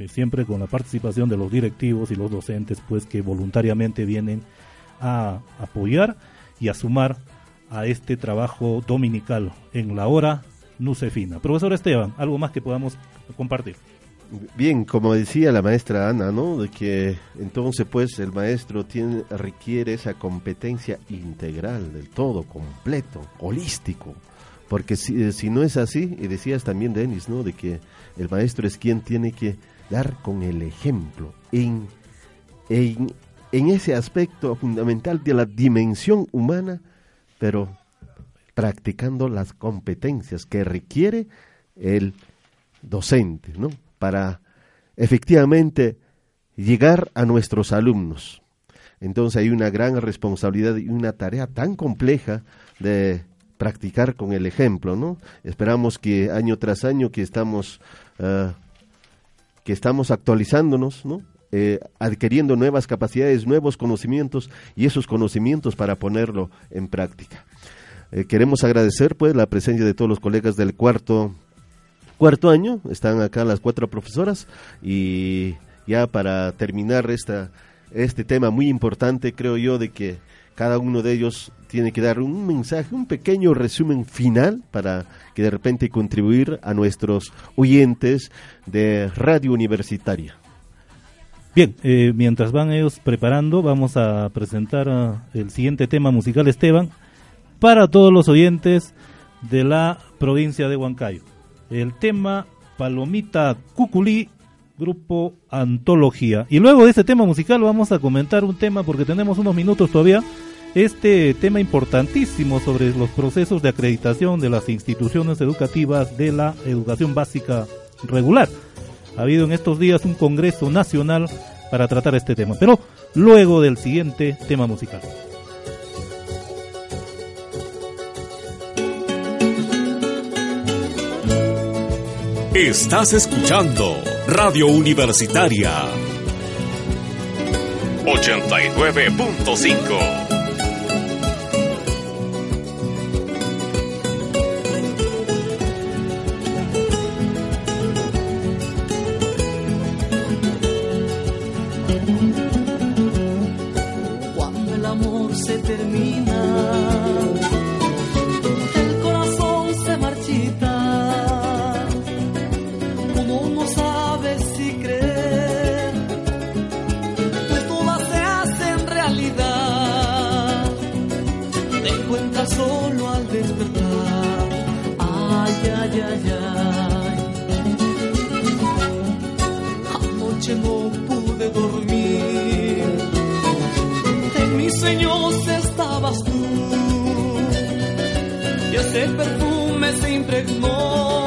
eh, siempre con la participación de los directivos y los docentes, pues que voluntariamente vienen a apoyar y a sumar a este trabajo dominical en la hora Nucefina. Profesor Esteban, algo más que podamos compartir. Bien, como decía la maestra Ana, ¿no? De que entonces pues el maestro tiene, requiere esa competencia integral, del todo, completo, holístico. Porque si, si no es así, y decías también, Denis, ¿no? De que el maestro es quien tiene que dar con el ejemplo en, en, ese aspecto fundamental de la dimensión humana, pero practicando las competencias que requiere el docente, ¿no? Para efectivamente llegar a nuestros alumnos. Entonces hay una gran responsabilidad y una tarea tan compleja de practicar con el ejemplo, ¿no? Esperamos que año tras año que estamos uh, que estamos actualizándonos, ¿no? eh, adquiriendo nuevas capacidades, nuevos conocimientos y esos conocimientos para ponerlo en práctica. Eh, queremos agradecer pues la presencia de todos los colegas del cuarto cuarto año, están acá las cuatro profesoras y ya para terminar esta, este tema muy importante, creo yo, de que cada uno de ellos tiene que dar un mensaje, un pequeño resumen final para que de repente contribuir a nuestros oyentes de Radio Universitaria. Bien, eh, mientras van ellos preparando, vamos a presentar ah, el siguiente tema musical, Esteban, para todos los oyentes de la provincia de Huancayo. El tema Palomita Cuculí, grupo Antología. Y luego de este tema musical vamos a comentar un tema, porque tenemos unos minutos todavía, este tema importantísimo sobre los procesos de acreditación de las instituciones educativas de la educación básica regular. Ha habido en estos días un congreso nacional para tratar este tema, pero luego del siguiente tema musical. Estás escuchando Radio Universitaria. 89.5 impregnou.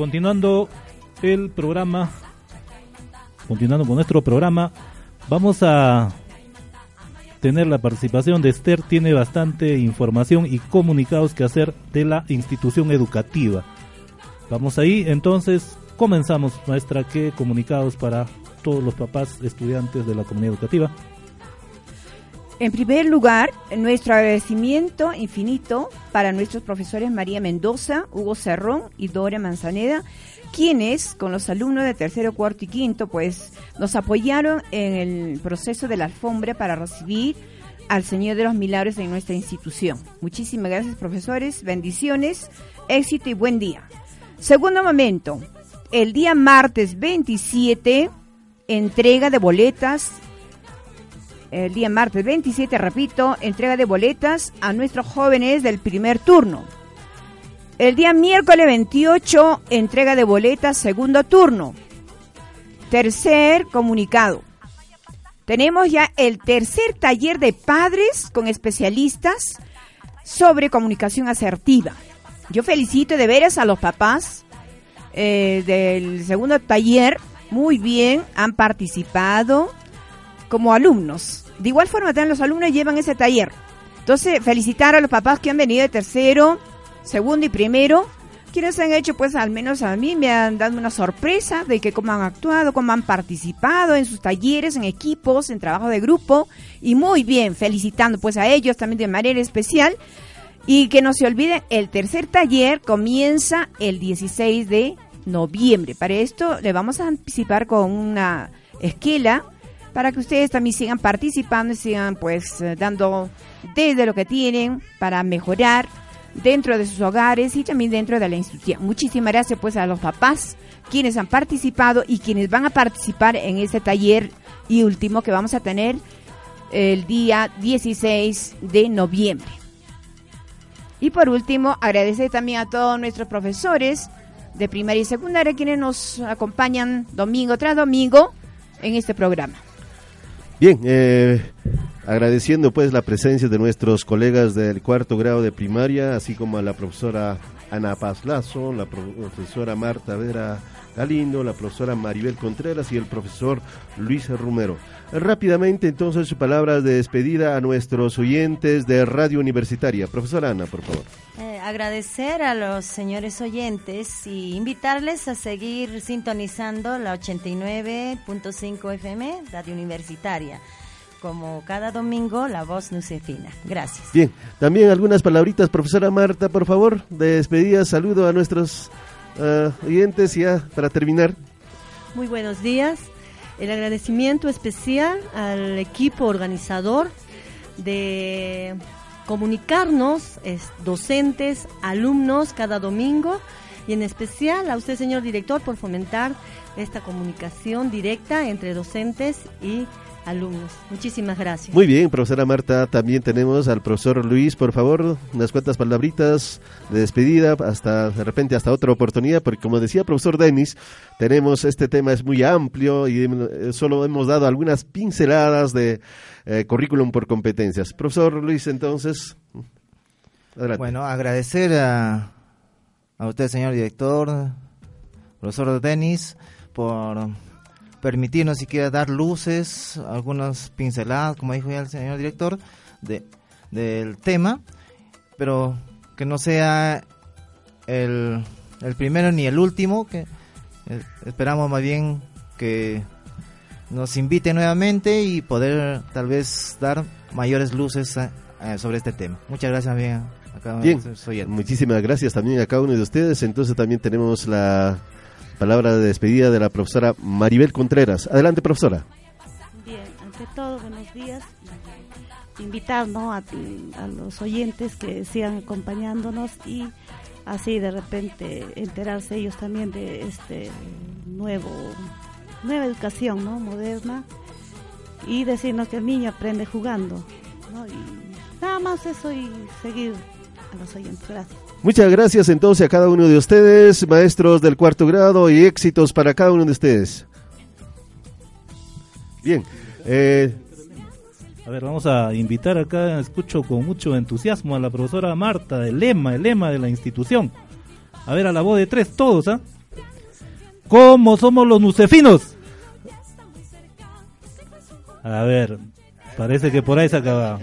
Continuando el programa, continuando con nuestro programa, vamos a tener la participación de Esther, tiene bastante información y comunicados que hacer de la institución educativa. Vamos ahí, entonces comenzamos, maestra, ¿qué comunicados para todos los papás estudiantes de la comunidad educativa? En primer lugar, nuestro agradecimiento infinito para nuestros profesores María Mendoza, Hugo Cerrón y Dora Manzaneda, quienes con los alumnos de tercero, cuarto y quinto, pues nos apoyaron en el proceso de la alfombra para recibir al Señor de los Milagros en nuestra institución. Muchísimas gracias, profesores, bendiciones, éxito y buen día. Segundo momento, el día martes 27, entrega de boletas el día martes 27, repito, entrega de boletas a nuestros jóvenes del primer turno. El día miércoles 28, entrega de boletas segundo turno. Tercer comunicado. Tenemos ya el tercer taller de padres con especialistas sobre comunicación asertiva. Yo felicito de veras a los papás eh, del segundo taller. Muy bien, han participado como alumnos. De igual forma, también los alumnos llevan ese taller. Entonces, felicitar a los papás que han venido de tercero, segundo y primero, quienes han hecho, pues al menos a mí me han dado una sorpresa de que cómo han actuado, cómo han participado en sus talleres, en equipos, en trabajo de grupo, y muy bien, felicitando pues a ellos también de manera especial. Y que no se olviden, el tercer taller comienza el 16 de noviembre. Para esto le vamos a anticipar con una esquela para que ustedes también sigan participando y sigan pues eh, dando desde lo que tienen para mejorar dentro de sus hogares y también dentro de la institución. Muchísimas gracias pues a los papás quienes han participado y quienes van a participar en este taller y último que vamos a tener el día 16 de noviembre. Y por último, agradecer también a todos nuestros profesores de primaria y secundaria quienes nos acompañan domingo tras domingo en este programa. Bien, eh, agradeciendo pues la presencia de nuestros colegas del cuarto grado de primaria, así como a la profesora Ana Paz Lazo, la profesora Marta Vera Galindo, la profesora Maribel Contreras y el profesor Luis Romero. Rápidamente entonces palabras de despedida a nuestros oyentes de Radio Universitaria. Profesora Ana, por favor. Agradecer a los señores oyentes y invitarles a seguir sintonizando la 89.5 FM, Radio Universitaria como cada domingo, la voz fina. Gracias. Bien, también algunas palabritas, profesora Marta, por favor, de despedida, saludo a nuestros uh, oyentes ya para terminar. Muy buenos días. El agradecimiento especial al equipo organizador de comunicarnos, docentes, alumnos, cada domingo y en especial a usted, señor director, por fomentar esta comunicación directa entre docentes y alumnos. Muchísimas gracias. Muy bien, profesora Marta. También tenemos al profesor Luis, por favor, unas cuantas palabritas de despedida, hasta de repente hasta otra oportunidad, porque como decía profesor Denis, tenemos este tema es muy amplio y eh, solo hemos dado algunas pinceladas de eh, currículum por competencias. Profesor Luis, entonces. Bueno, agradecer a, a usted, señor director, profesor Denis, por permitirnos siquiera dar luces, algunas pinceladas, como dijo ya el señor director, de, del tema, pero que no sea el, el primero ni el último, que eh, esperamos más bien que nos invite nuevamente y poder tal vez dar mayores luces eh, eh, sobre este tema. Muchas gracias bien a muchísimas gracias también a cada uno de ustedes. Entonces también tenemos la Palabra de despedida de la profesora Maribel Contreras. Adelante, profesora. Bien, ante todo, buenos días. Invitar a, los oyentes que sigan acompañándonos y así de repente enterarse ellos también de este nuevo nueva educación no moderna y decirnos que el niño aprende jugando y nada más eso y seguir a los oyentes gracias Muchas gracias entonces a cada uno de ustedes, maestros del cuarto grado, y éxitos para cada uno de ustedes. Bien. Eh, a ver, vamos a invitar acá, escucho con mucho entusiasmo a la profesora Marta, el lema, el lema de la institución. A ver, a la voz de tres, todos, ¿ah? ¿Cómo somos los nucefinos? A ver, parece que por ahí se acaba.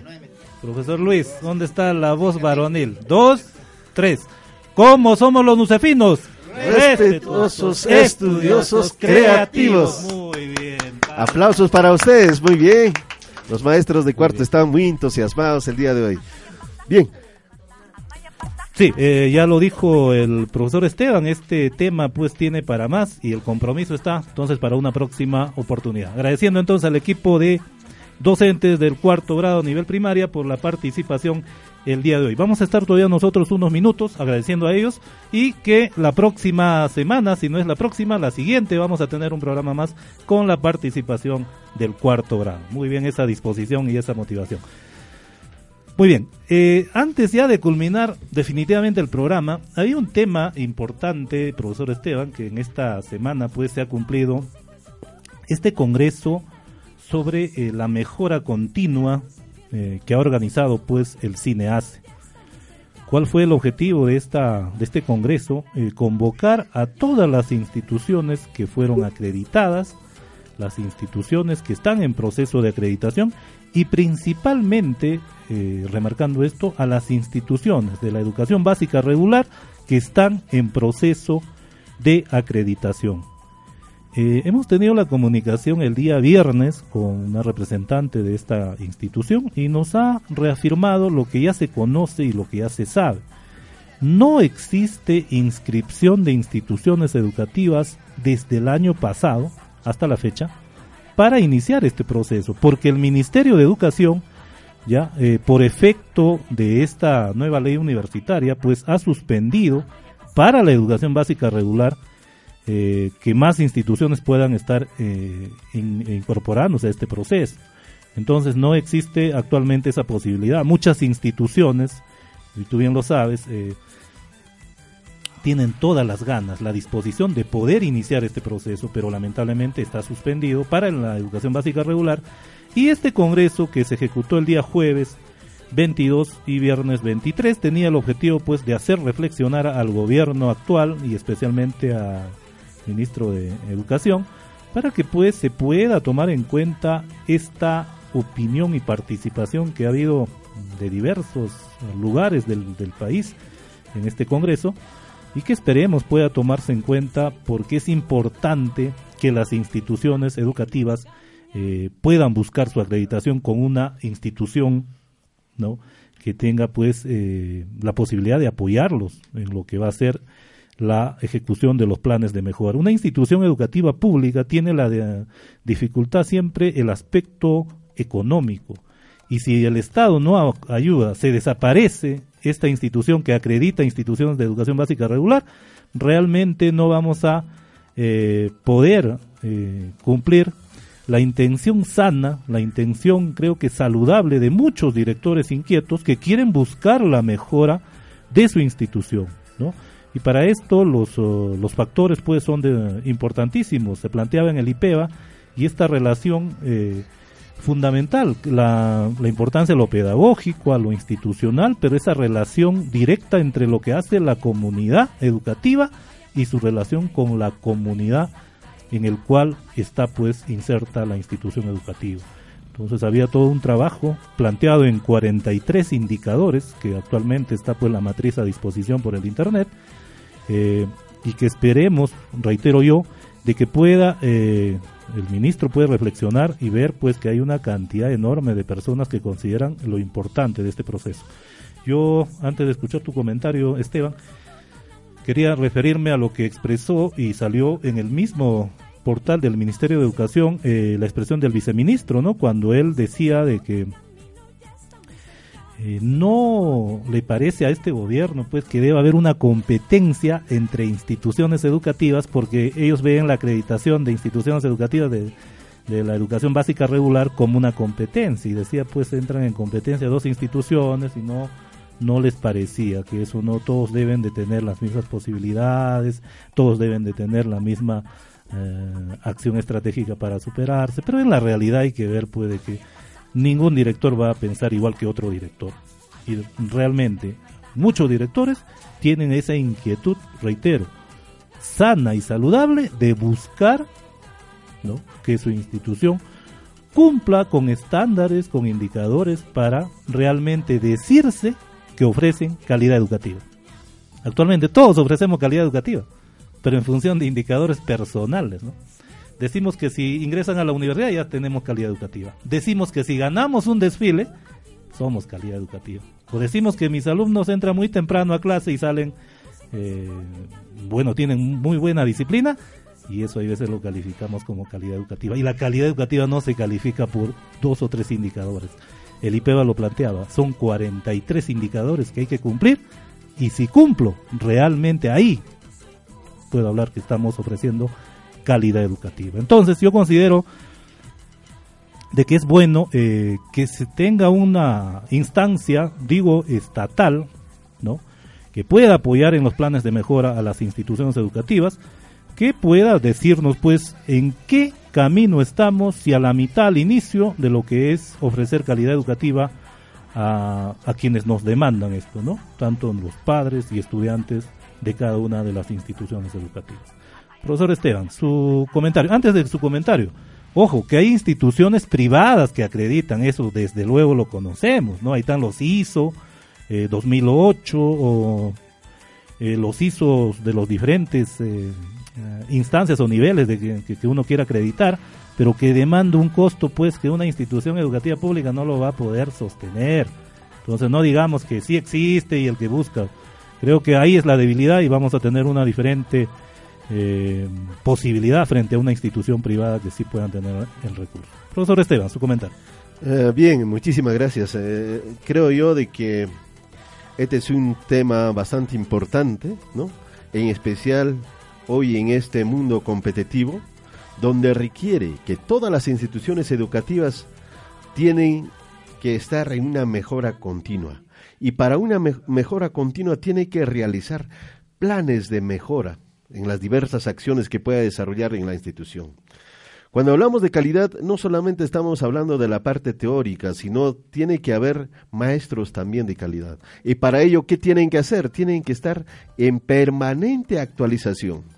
Profesor Luis, ¿dónde está la voz varonil? Dos, tres. ¿Cómo somos los nucefinos? Respetuosos, estudiosos, creativos. Muy bien. Aplausos para ustedes, muy bien. Los maestros de cuarto están muy entusiasmados el día de hoy. Bien. Sí, eh, ya lo dijo el profesor Esteban, este tema pues tiene para más y el compromiso está entonces para una próxima oportunidad. Agradeciendo entonces al equipo de docentes del cuarto grado a nivel primaria por la participación el día de hoy. Vamos a estar todavía nosotros unos minutos agradeciendo a ellos y que la próxima semana, si no es la próxima, la siguiente, vamos a tener un programa más con la participación del cuarto grado. Muy bien esa disposición y esa motivación. Muy bien, eh, antes ya de culminar definitivamente el programa, había un tema importante, profesor Esteban, que en esta semana pues se ha cumplido este congreso sobre eh, la mejora continua eh, que ha organizado pues el CINEACE. ¿Cuál fue el objetivo de, esta, de este congreso? Eh, convocar a todas las instituciones que fueron acreditadas, las instituciones que están en proceso de acreditación y principalmente, eh, remarcando esto, a las instituciones de la educación básica regular que están en proceso de acreditación. Eh, hemos tenido la comunicación el día viernes con una representante de esta institución y nos ha reafirmado lo que ya se conoce y lo que ya se sabe. No existe inscripción de instituciones educativas desde el año pasado hasta la fecha para iniciar este proceso, porque el Ministerio de Educación, ya eh, por efecto de esta nueva ley universitaria, pues ha suspendido para la educación básica regular eh, que más instituciones puedan estar eh, incorporándose a este proceso. Entonces no existe actualmente esa posibilidad. Muchas instituciones, y tú bien lo sabes, eh, tienen todas las ganas, la disposición de poder iniciar este proceso, pero lamentablemente está suspendido para la educación básica regular. Y este congreso que se ejecutó el día jueves 22 y viernes 23 tenía el objetivo pues de hacer reflexionar al gobierno actual y especialmente a ministro de Educación, para que pues se pueda tomar en cuenta esta opinión y participación que ha habido de diversos lugares del, país en este Congreso y que esperemos pueda tomarse en cuenta porque es importante que las instituciones educativas eh, puedan buscar su acreditación con una institución ¿no? que tenga pues eh, la posibilidad de apoyarlos en lo que va a ser la ejecución de los planes de mejora. Una institución educativa pública tiene la dificultad siempre el aspecto económico. Y si el Estado no ayuda, se desaparece esta institución que acredita instituciones de educación básica regular, realmente no vamos a eh, poder eh, cumplir la intención sana, la intención creo que saludable de muchos directores inquietos que quieren buscar la mejora de su institución, ¿no? Y para esto los, oh, los factores pues son de, importantísimos. Se planteaba en el IPEVA y esta relación eh, fundamental, la, la, importancia de lo pedagógico, a lo institucional, pero esa relación directa entre lo que hace la comunidad educativa y su relación con la comunidad en el cual está pues inserta la institución educativa. Entonces había todo un trabajo planteado en 43 indicadores que actualmente está pues la matriz a disposición por el internet eh, y que esperemos, reitero yo, de que pueda eh, el ministro puede reflexionar y ver pues que hay una cantidad enorme de personas que consideran lo importante de este proceso. Yo, antes de escuchar tu comentario, Esteban, quería referirme a lo que expresó y salió en el mismo portal del Ministerio de Educación eh, la expresión del viceministro, ¿no? Cuando él decía de que eh, no le parece a este gobierno pues que debe haber una competencia entre instituciones educativas porque ellos ven la acreditación de instituciones educativas de, la educación básica regular como una competencia y decía pues entran en competencia dos instituciones y no no les parecía que eso no todos deben de tener las mismas posibilidades todos deben de tener la misma eh, acción estratégica para superarse pero en la realidad hay que ver puede que ningún director va a pensar igual que otro director. Y realmente muchos directores tienen esa inquietud, reitero, sana y saludable de buscar ¿no? que su institución cumpla con estándares, con indicadores para realmente decirse que ofrecen calidad educativa. Actualmente todos ofrecemos calidad educativa, pero en función de indicadores personales. ¿no? Decimos que si ingresan a la universidad ya tenemos calidad educativa. Decimos que si ganamos un desfile, somos calidad educativa. O decimos que mis alumnos entran muy temprano a clase y salen, eh, bueno, tienen muy buena disciplina, y eso a veces lo calificamos como calidad educativa. Y la calidad educativa no se califica por dos o tres indicadores. El IPEVA lo planteaba, son 43 indicadores que hay que cumplir y si cumplo realmente ahí, puedo hablar que estamos ofreciendo calidad educativa. Entonces yo considero de que es bueno eh, que se tenga una instancia, digo, estatal, ¿no? que pueda apoyar en los planes de mejora a las instituciones educativas, que pueda decirnos pues en qué camino estamos, si a la mitad, al inicio de lo que es ofrecer calidad educativa a, a quienes nos demandan esto, ¿no? Tanto los padres y estudiantes de cada una de las instituciones educativas. Profesor Esteban, su comentario, antes de su comentario, ojo, que hay instituciones privadas que acreditan eso, desde luego lo conocemos, ¿no? Ahí están los ISO eh, 2008 o eh, los ISO de los diferentes eh, instancias o niveles de que, que, uno quiera acreditar, pero que demanda un costo pues que una institución educativa pública no lo va a poder sostener. Entonces no digamos que sí existe y el que busca. Creo que ahí es la debilidad y vamos a tener una diferente eh, posibilidad frente a una institución privada que sí puedan tener el recurso. Profesor Esteban, su comentario. Eh, bien, muchísimas gracias. Eh, creo yo de que este es un tema bastante importante, ¿no? En especial hoy en este mundo competitivo, donde requiere que todas las instituciones educativas tienen que estar en una mejora continua. Y para una me mejora continua tiene que realizar planes de mejora en las diversas acciones que pueda desarrollar en la institución. Cuando hablamos de calidad, no solamente estamos hablando de la parte teórica, sino tiene que haber maestros también de calidad. Y para ello, ¿qué tienen que hacer? Tienen que estar en permanente actualización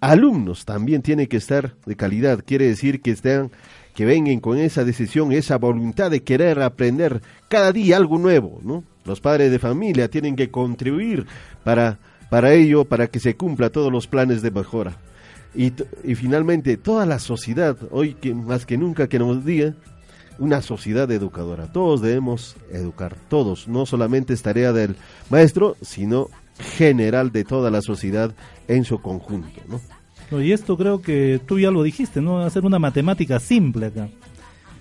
alumnos también tienen que estar de calidad, quiere decir que estén que vengan con esa decisión, esa voluntad de querer aprender cada día algo nuevo, ¿no? Los padres de familia tienen que contribuir para, para ello, para que se cumpla todos los planes de mejora. Y, y finalmente, toda la sociedad, hoy que, más que nunca que nos diga, una sociedad educadora. Todos debemos educar, todos. No solamente es tarea del maestro, sino general de toda la sociedad en su conjunto, ¿no? y esto creo que tú ya lo dijiste, ¿no? Hacer una matemática simple acá.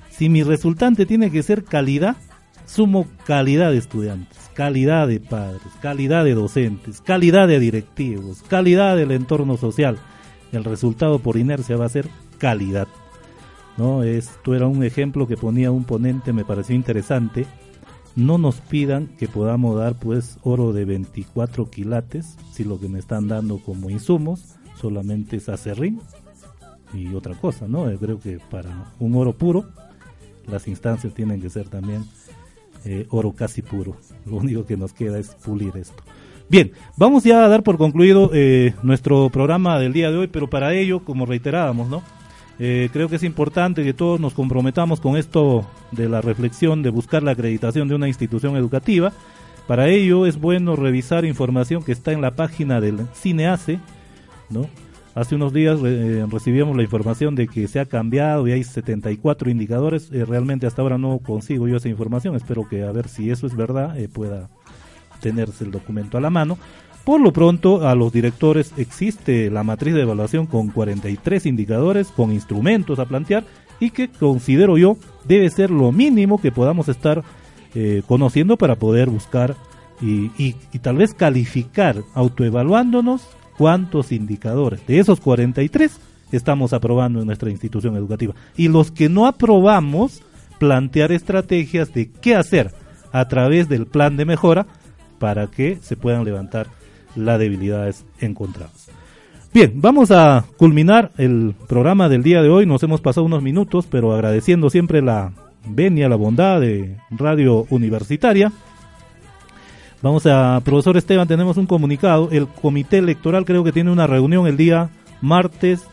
Si mi resultante tiene que ser calidad, sumo calidad de estudiantes, calidad de padres, calidad de docentes, calidad de directivos, calidad del entorno social. El resultado por inercia va a ser calidad. ¿no? Esto era un ejemplo que ponía un ponente, me pareció interesante. No nos pidan que podamos dar pues oro de 24 quilates, si lo que me están dando como insumos solamente es acerrín y otra cosa, ¿no? Eh, creo que para un oro puro, las instancias tienen que ser también eh, oro casi puro. Lo único que nos queda es pulir esto. Bien, vamos ya a dar por concluido eh, nuestro programa del día de hoy, pero para ello, como reiterábamos, ¿no? Eh, creo que es importante que todos nos comprometamos con esto de la reflexión de buscar la acreditación de una institución educativa. Para ello es bueno revisar información que está en la página del CINEACE, ¿no? Hace unos días eh, recibíamos la información de que se ha cambiado y hay 74 indicadores. Eh, realmente hasta ahora no consigo yo esa información. Espero que a ver si eso es verdad eh, pueda tenerse el documento a la mano. Por lo pronto, a los directores existe la matriz de evaluación con 43 indicadores, con instrumentos a plantear y que considero yo debe ser lo mínimo que podamos estar conociendo para poder buscar y, y, y tal vez calificar autoevaluándonos cuántos indicadores. De esos 43 estamos aprobando en nuestra institución educativa. Y los que no aprobamos, plantear estrategias de qué hacer a través del plan de mejora para que se puedan levantar las debilidades encontradas. Bien, vamos a culminar el programa del día de hoy. Nos hemos pasado unos minutos, pero agradeciendo siempre la venia, la bondad de Radio Universitaria Vamos a, profesor Esteban, tenemos un comunicado. El comité electoral creo que tiene una reunión el día martes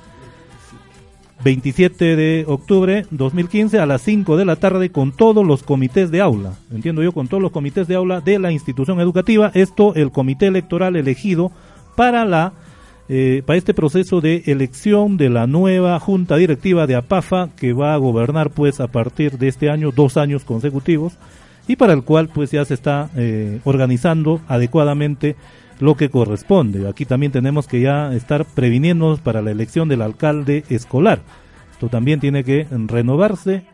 27 de octubre 2015 a las 5 de la tarde con todos los comités de aula. Entiendo yo, con todos los comités de aula de la institución educativa. Esto, el comité electoral elegido para la eh, para este proceso de elección de la nueva junta directiva de APAFA que va a gobernar pues a partir de este año dos años consecutivos y para el cual pues ya se está eh, organizando adecuadamente lo que corresponde. Aquí también tenemos que ya estar previniéndonos para la elección del alcalde escolar. Esto también tiene que renovarse.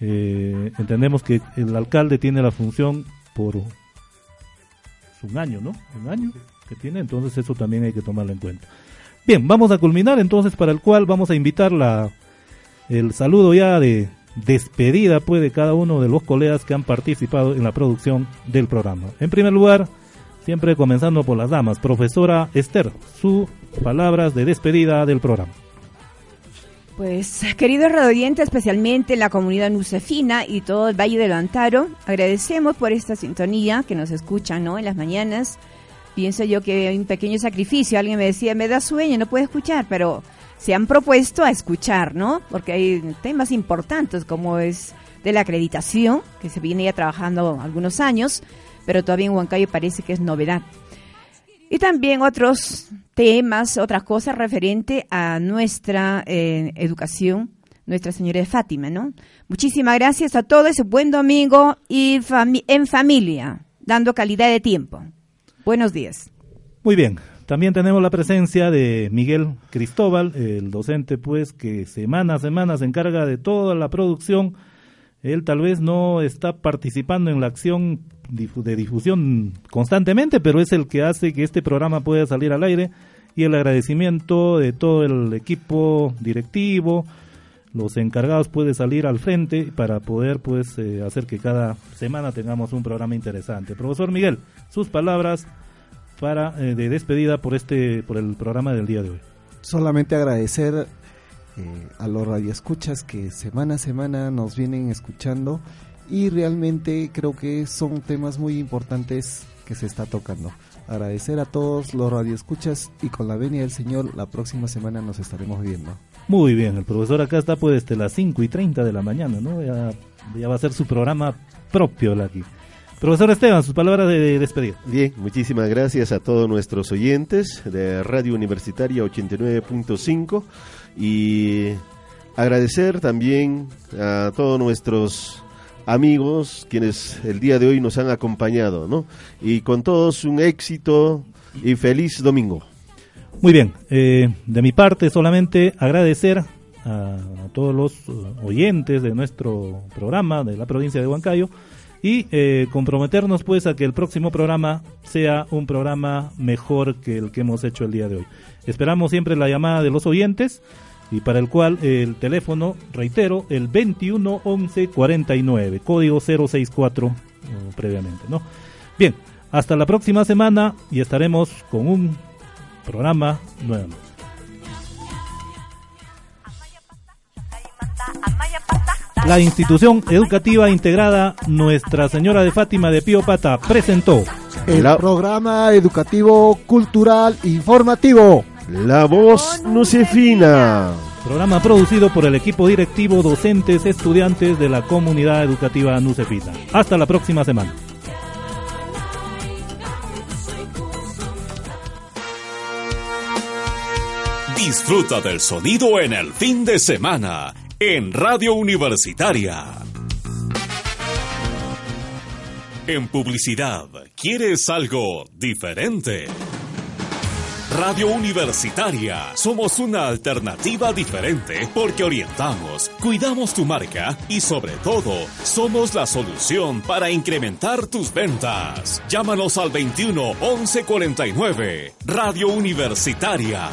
Eh, entendemos que el alcalde tiene la función por un año, ¿no? Un año que tiene, entonces eso también hay que tomarlo en cuenta. Bien, vamos a culminar entonces para el cual vamos a invitar la, el saludo ya de despedida pues de cada uno de los colegas que han participado en la producción del programa. En primer lugar, siempre comenzando por las damas, profesora Esther, sus palabras de despedida del programa. Pues, queridos radioyentes, especialmente la comunidad nucefina y todo el Valle del Antaro, agradecemos por esta sintonía que nos escuchan ¿no? en las mañanas. Pienso yo que hay un pequeño sacrificio. Alguien me decía, me da sueño, no puedo escuchar, pero se han propuesto a escuchar, ¿no? Porque hay temas importantes como es de la acreditación, que se viene ya trabajando algunos años, pero todavía en Huancayo parece que es novedad. Y también otros temas, otras cosas referente a nuestra eh, educación, Nuestra Señora de Fátima, ¿no? Muchísimas gracias a todos, buen domingo y en familia, dando calidad de tiempo. Buenos días. Muy bien, también tenemos la presencia de Miguel Cristóbal, el docente pues que semana a semana se encarga de toda la producción. Él tal vez no está participando en la acción de difusión constantemente, pero es el que hace que este programa pueda salir al aire y el agradecimiento de todo el equipo directivo, los encargados puede salir al frente para poder pues eh, hacer que cada semana tengamos un programa interesante. Profesor Miguel, sus palabras para eh, de despedida por este por el programa del día de hoy. Solamente agradecer eh, a los radioescuchas que semana a semana nos vienen escuchando y realmente creo que son temas muy importantes que se está tocando. Agradecer a todos los radioescuchas y con la venia del Señor la próxima semana nos estaremos viendo. Muy bien, el profesor acá está pues desde las 5 y 30 de la mañana, ¿no? Ya, ya va a ser su programa propio aquí. Profesor Esteban, sus palabras de despedida. Bien, muchísimas gracias a todos nuestros oyentes de Radio Universitaria 89.5 y agradecer también a todos nuestros amigos quienes el día de hoy nos han acompañado, ¿no? Y con todos un éxito y feliz domingo. Muy bien, eh, de mi parte solamente agradecer a, todos los oyentes de nuestro programa de la provincia de Huancayo y eh, comprometernos pues a que el próximo programa sea un programa mejor que el que hemos hecho el día de hoy. Esperamos siempre la llamada de los oyentes y para el cual el teléfono, reitero, el 211149, código 064 uh, previamente, ¿no? Bien, hasta la próxima semana y estaremos con un programa nuevo. La institución educativa integrada Nuestra Señora de Fátima de Pío Pata presentó el programa educativo cultural informativo. La voz no se fina. Programa producido por el equipo directivo, docentes, estudiantes de la comunidad educativa Nucefina. Hasta la próxima semana. Disfruta del sonido en el fin de semana en Radio Universitaria. En publicidad, ¿quieres algo diferente? Radio Universitaria. Somos una alternativa diferente porque orientamos, cuidamos tu marca y sobre todo, somos la solución para incrementar tus ventas. Llámanos al 21 11 49. Radio Universitaria.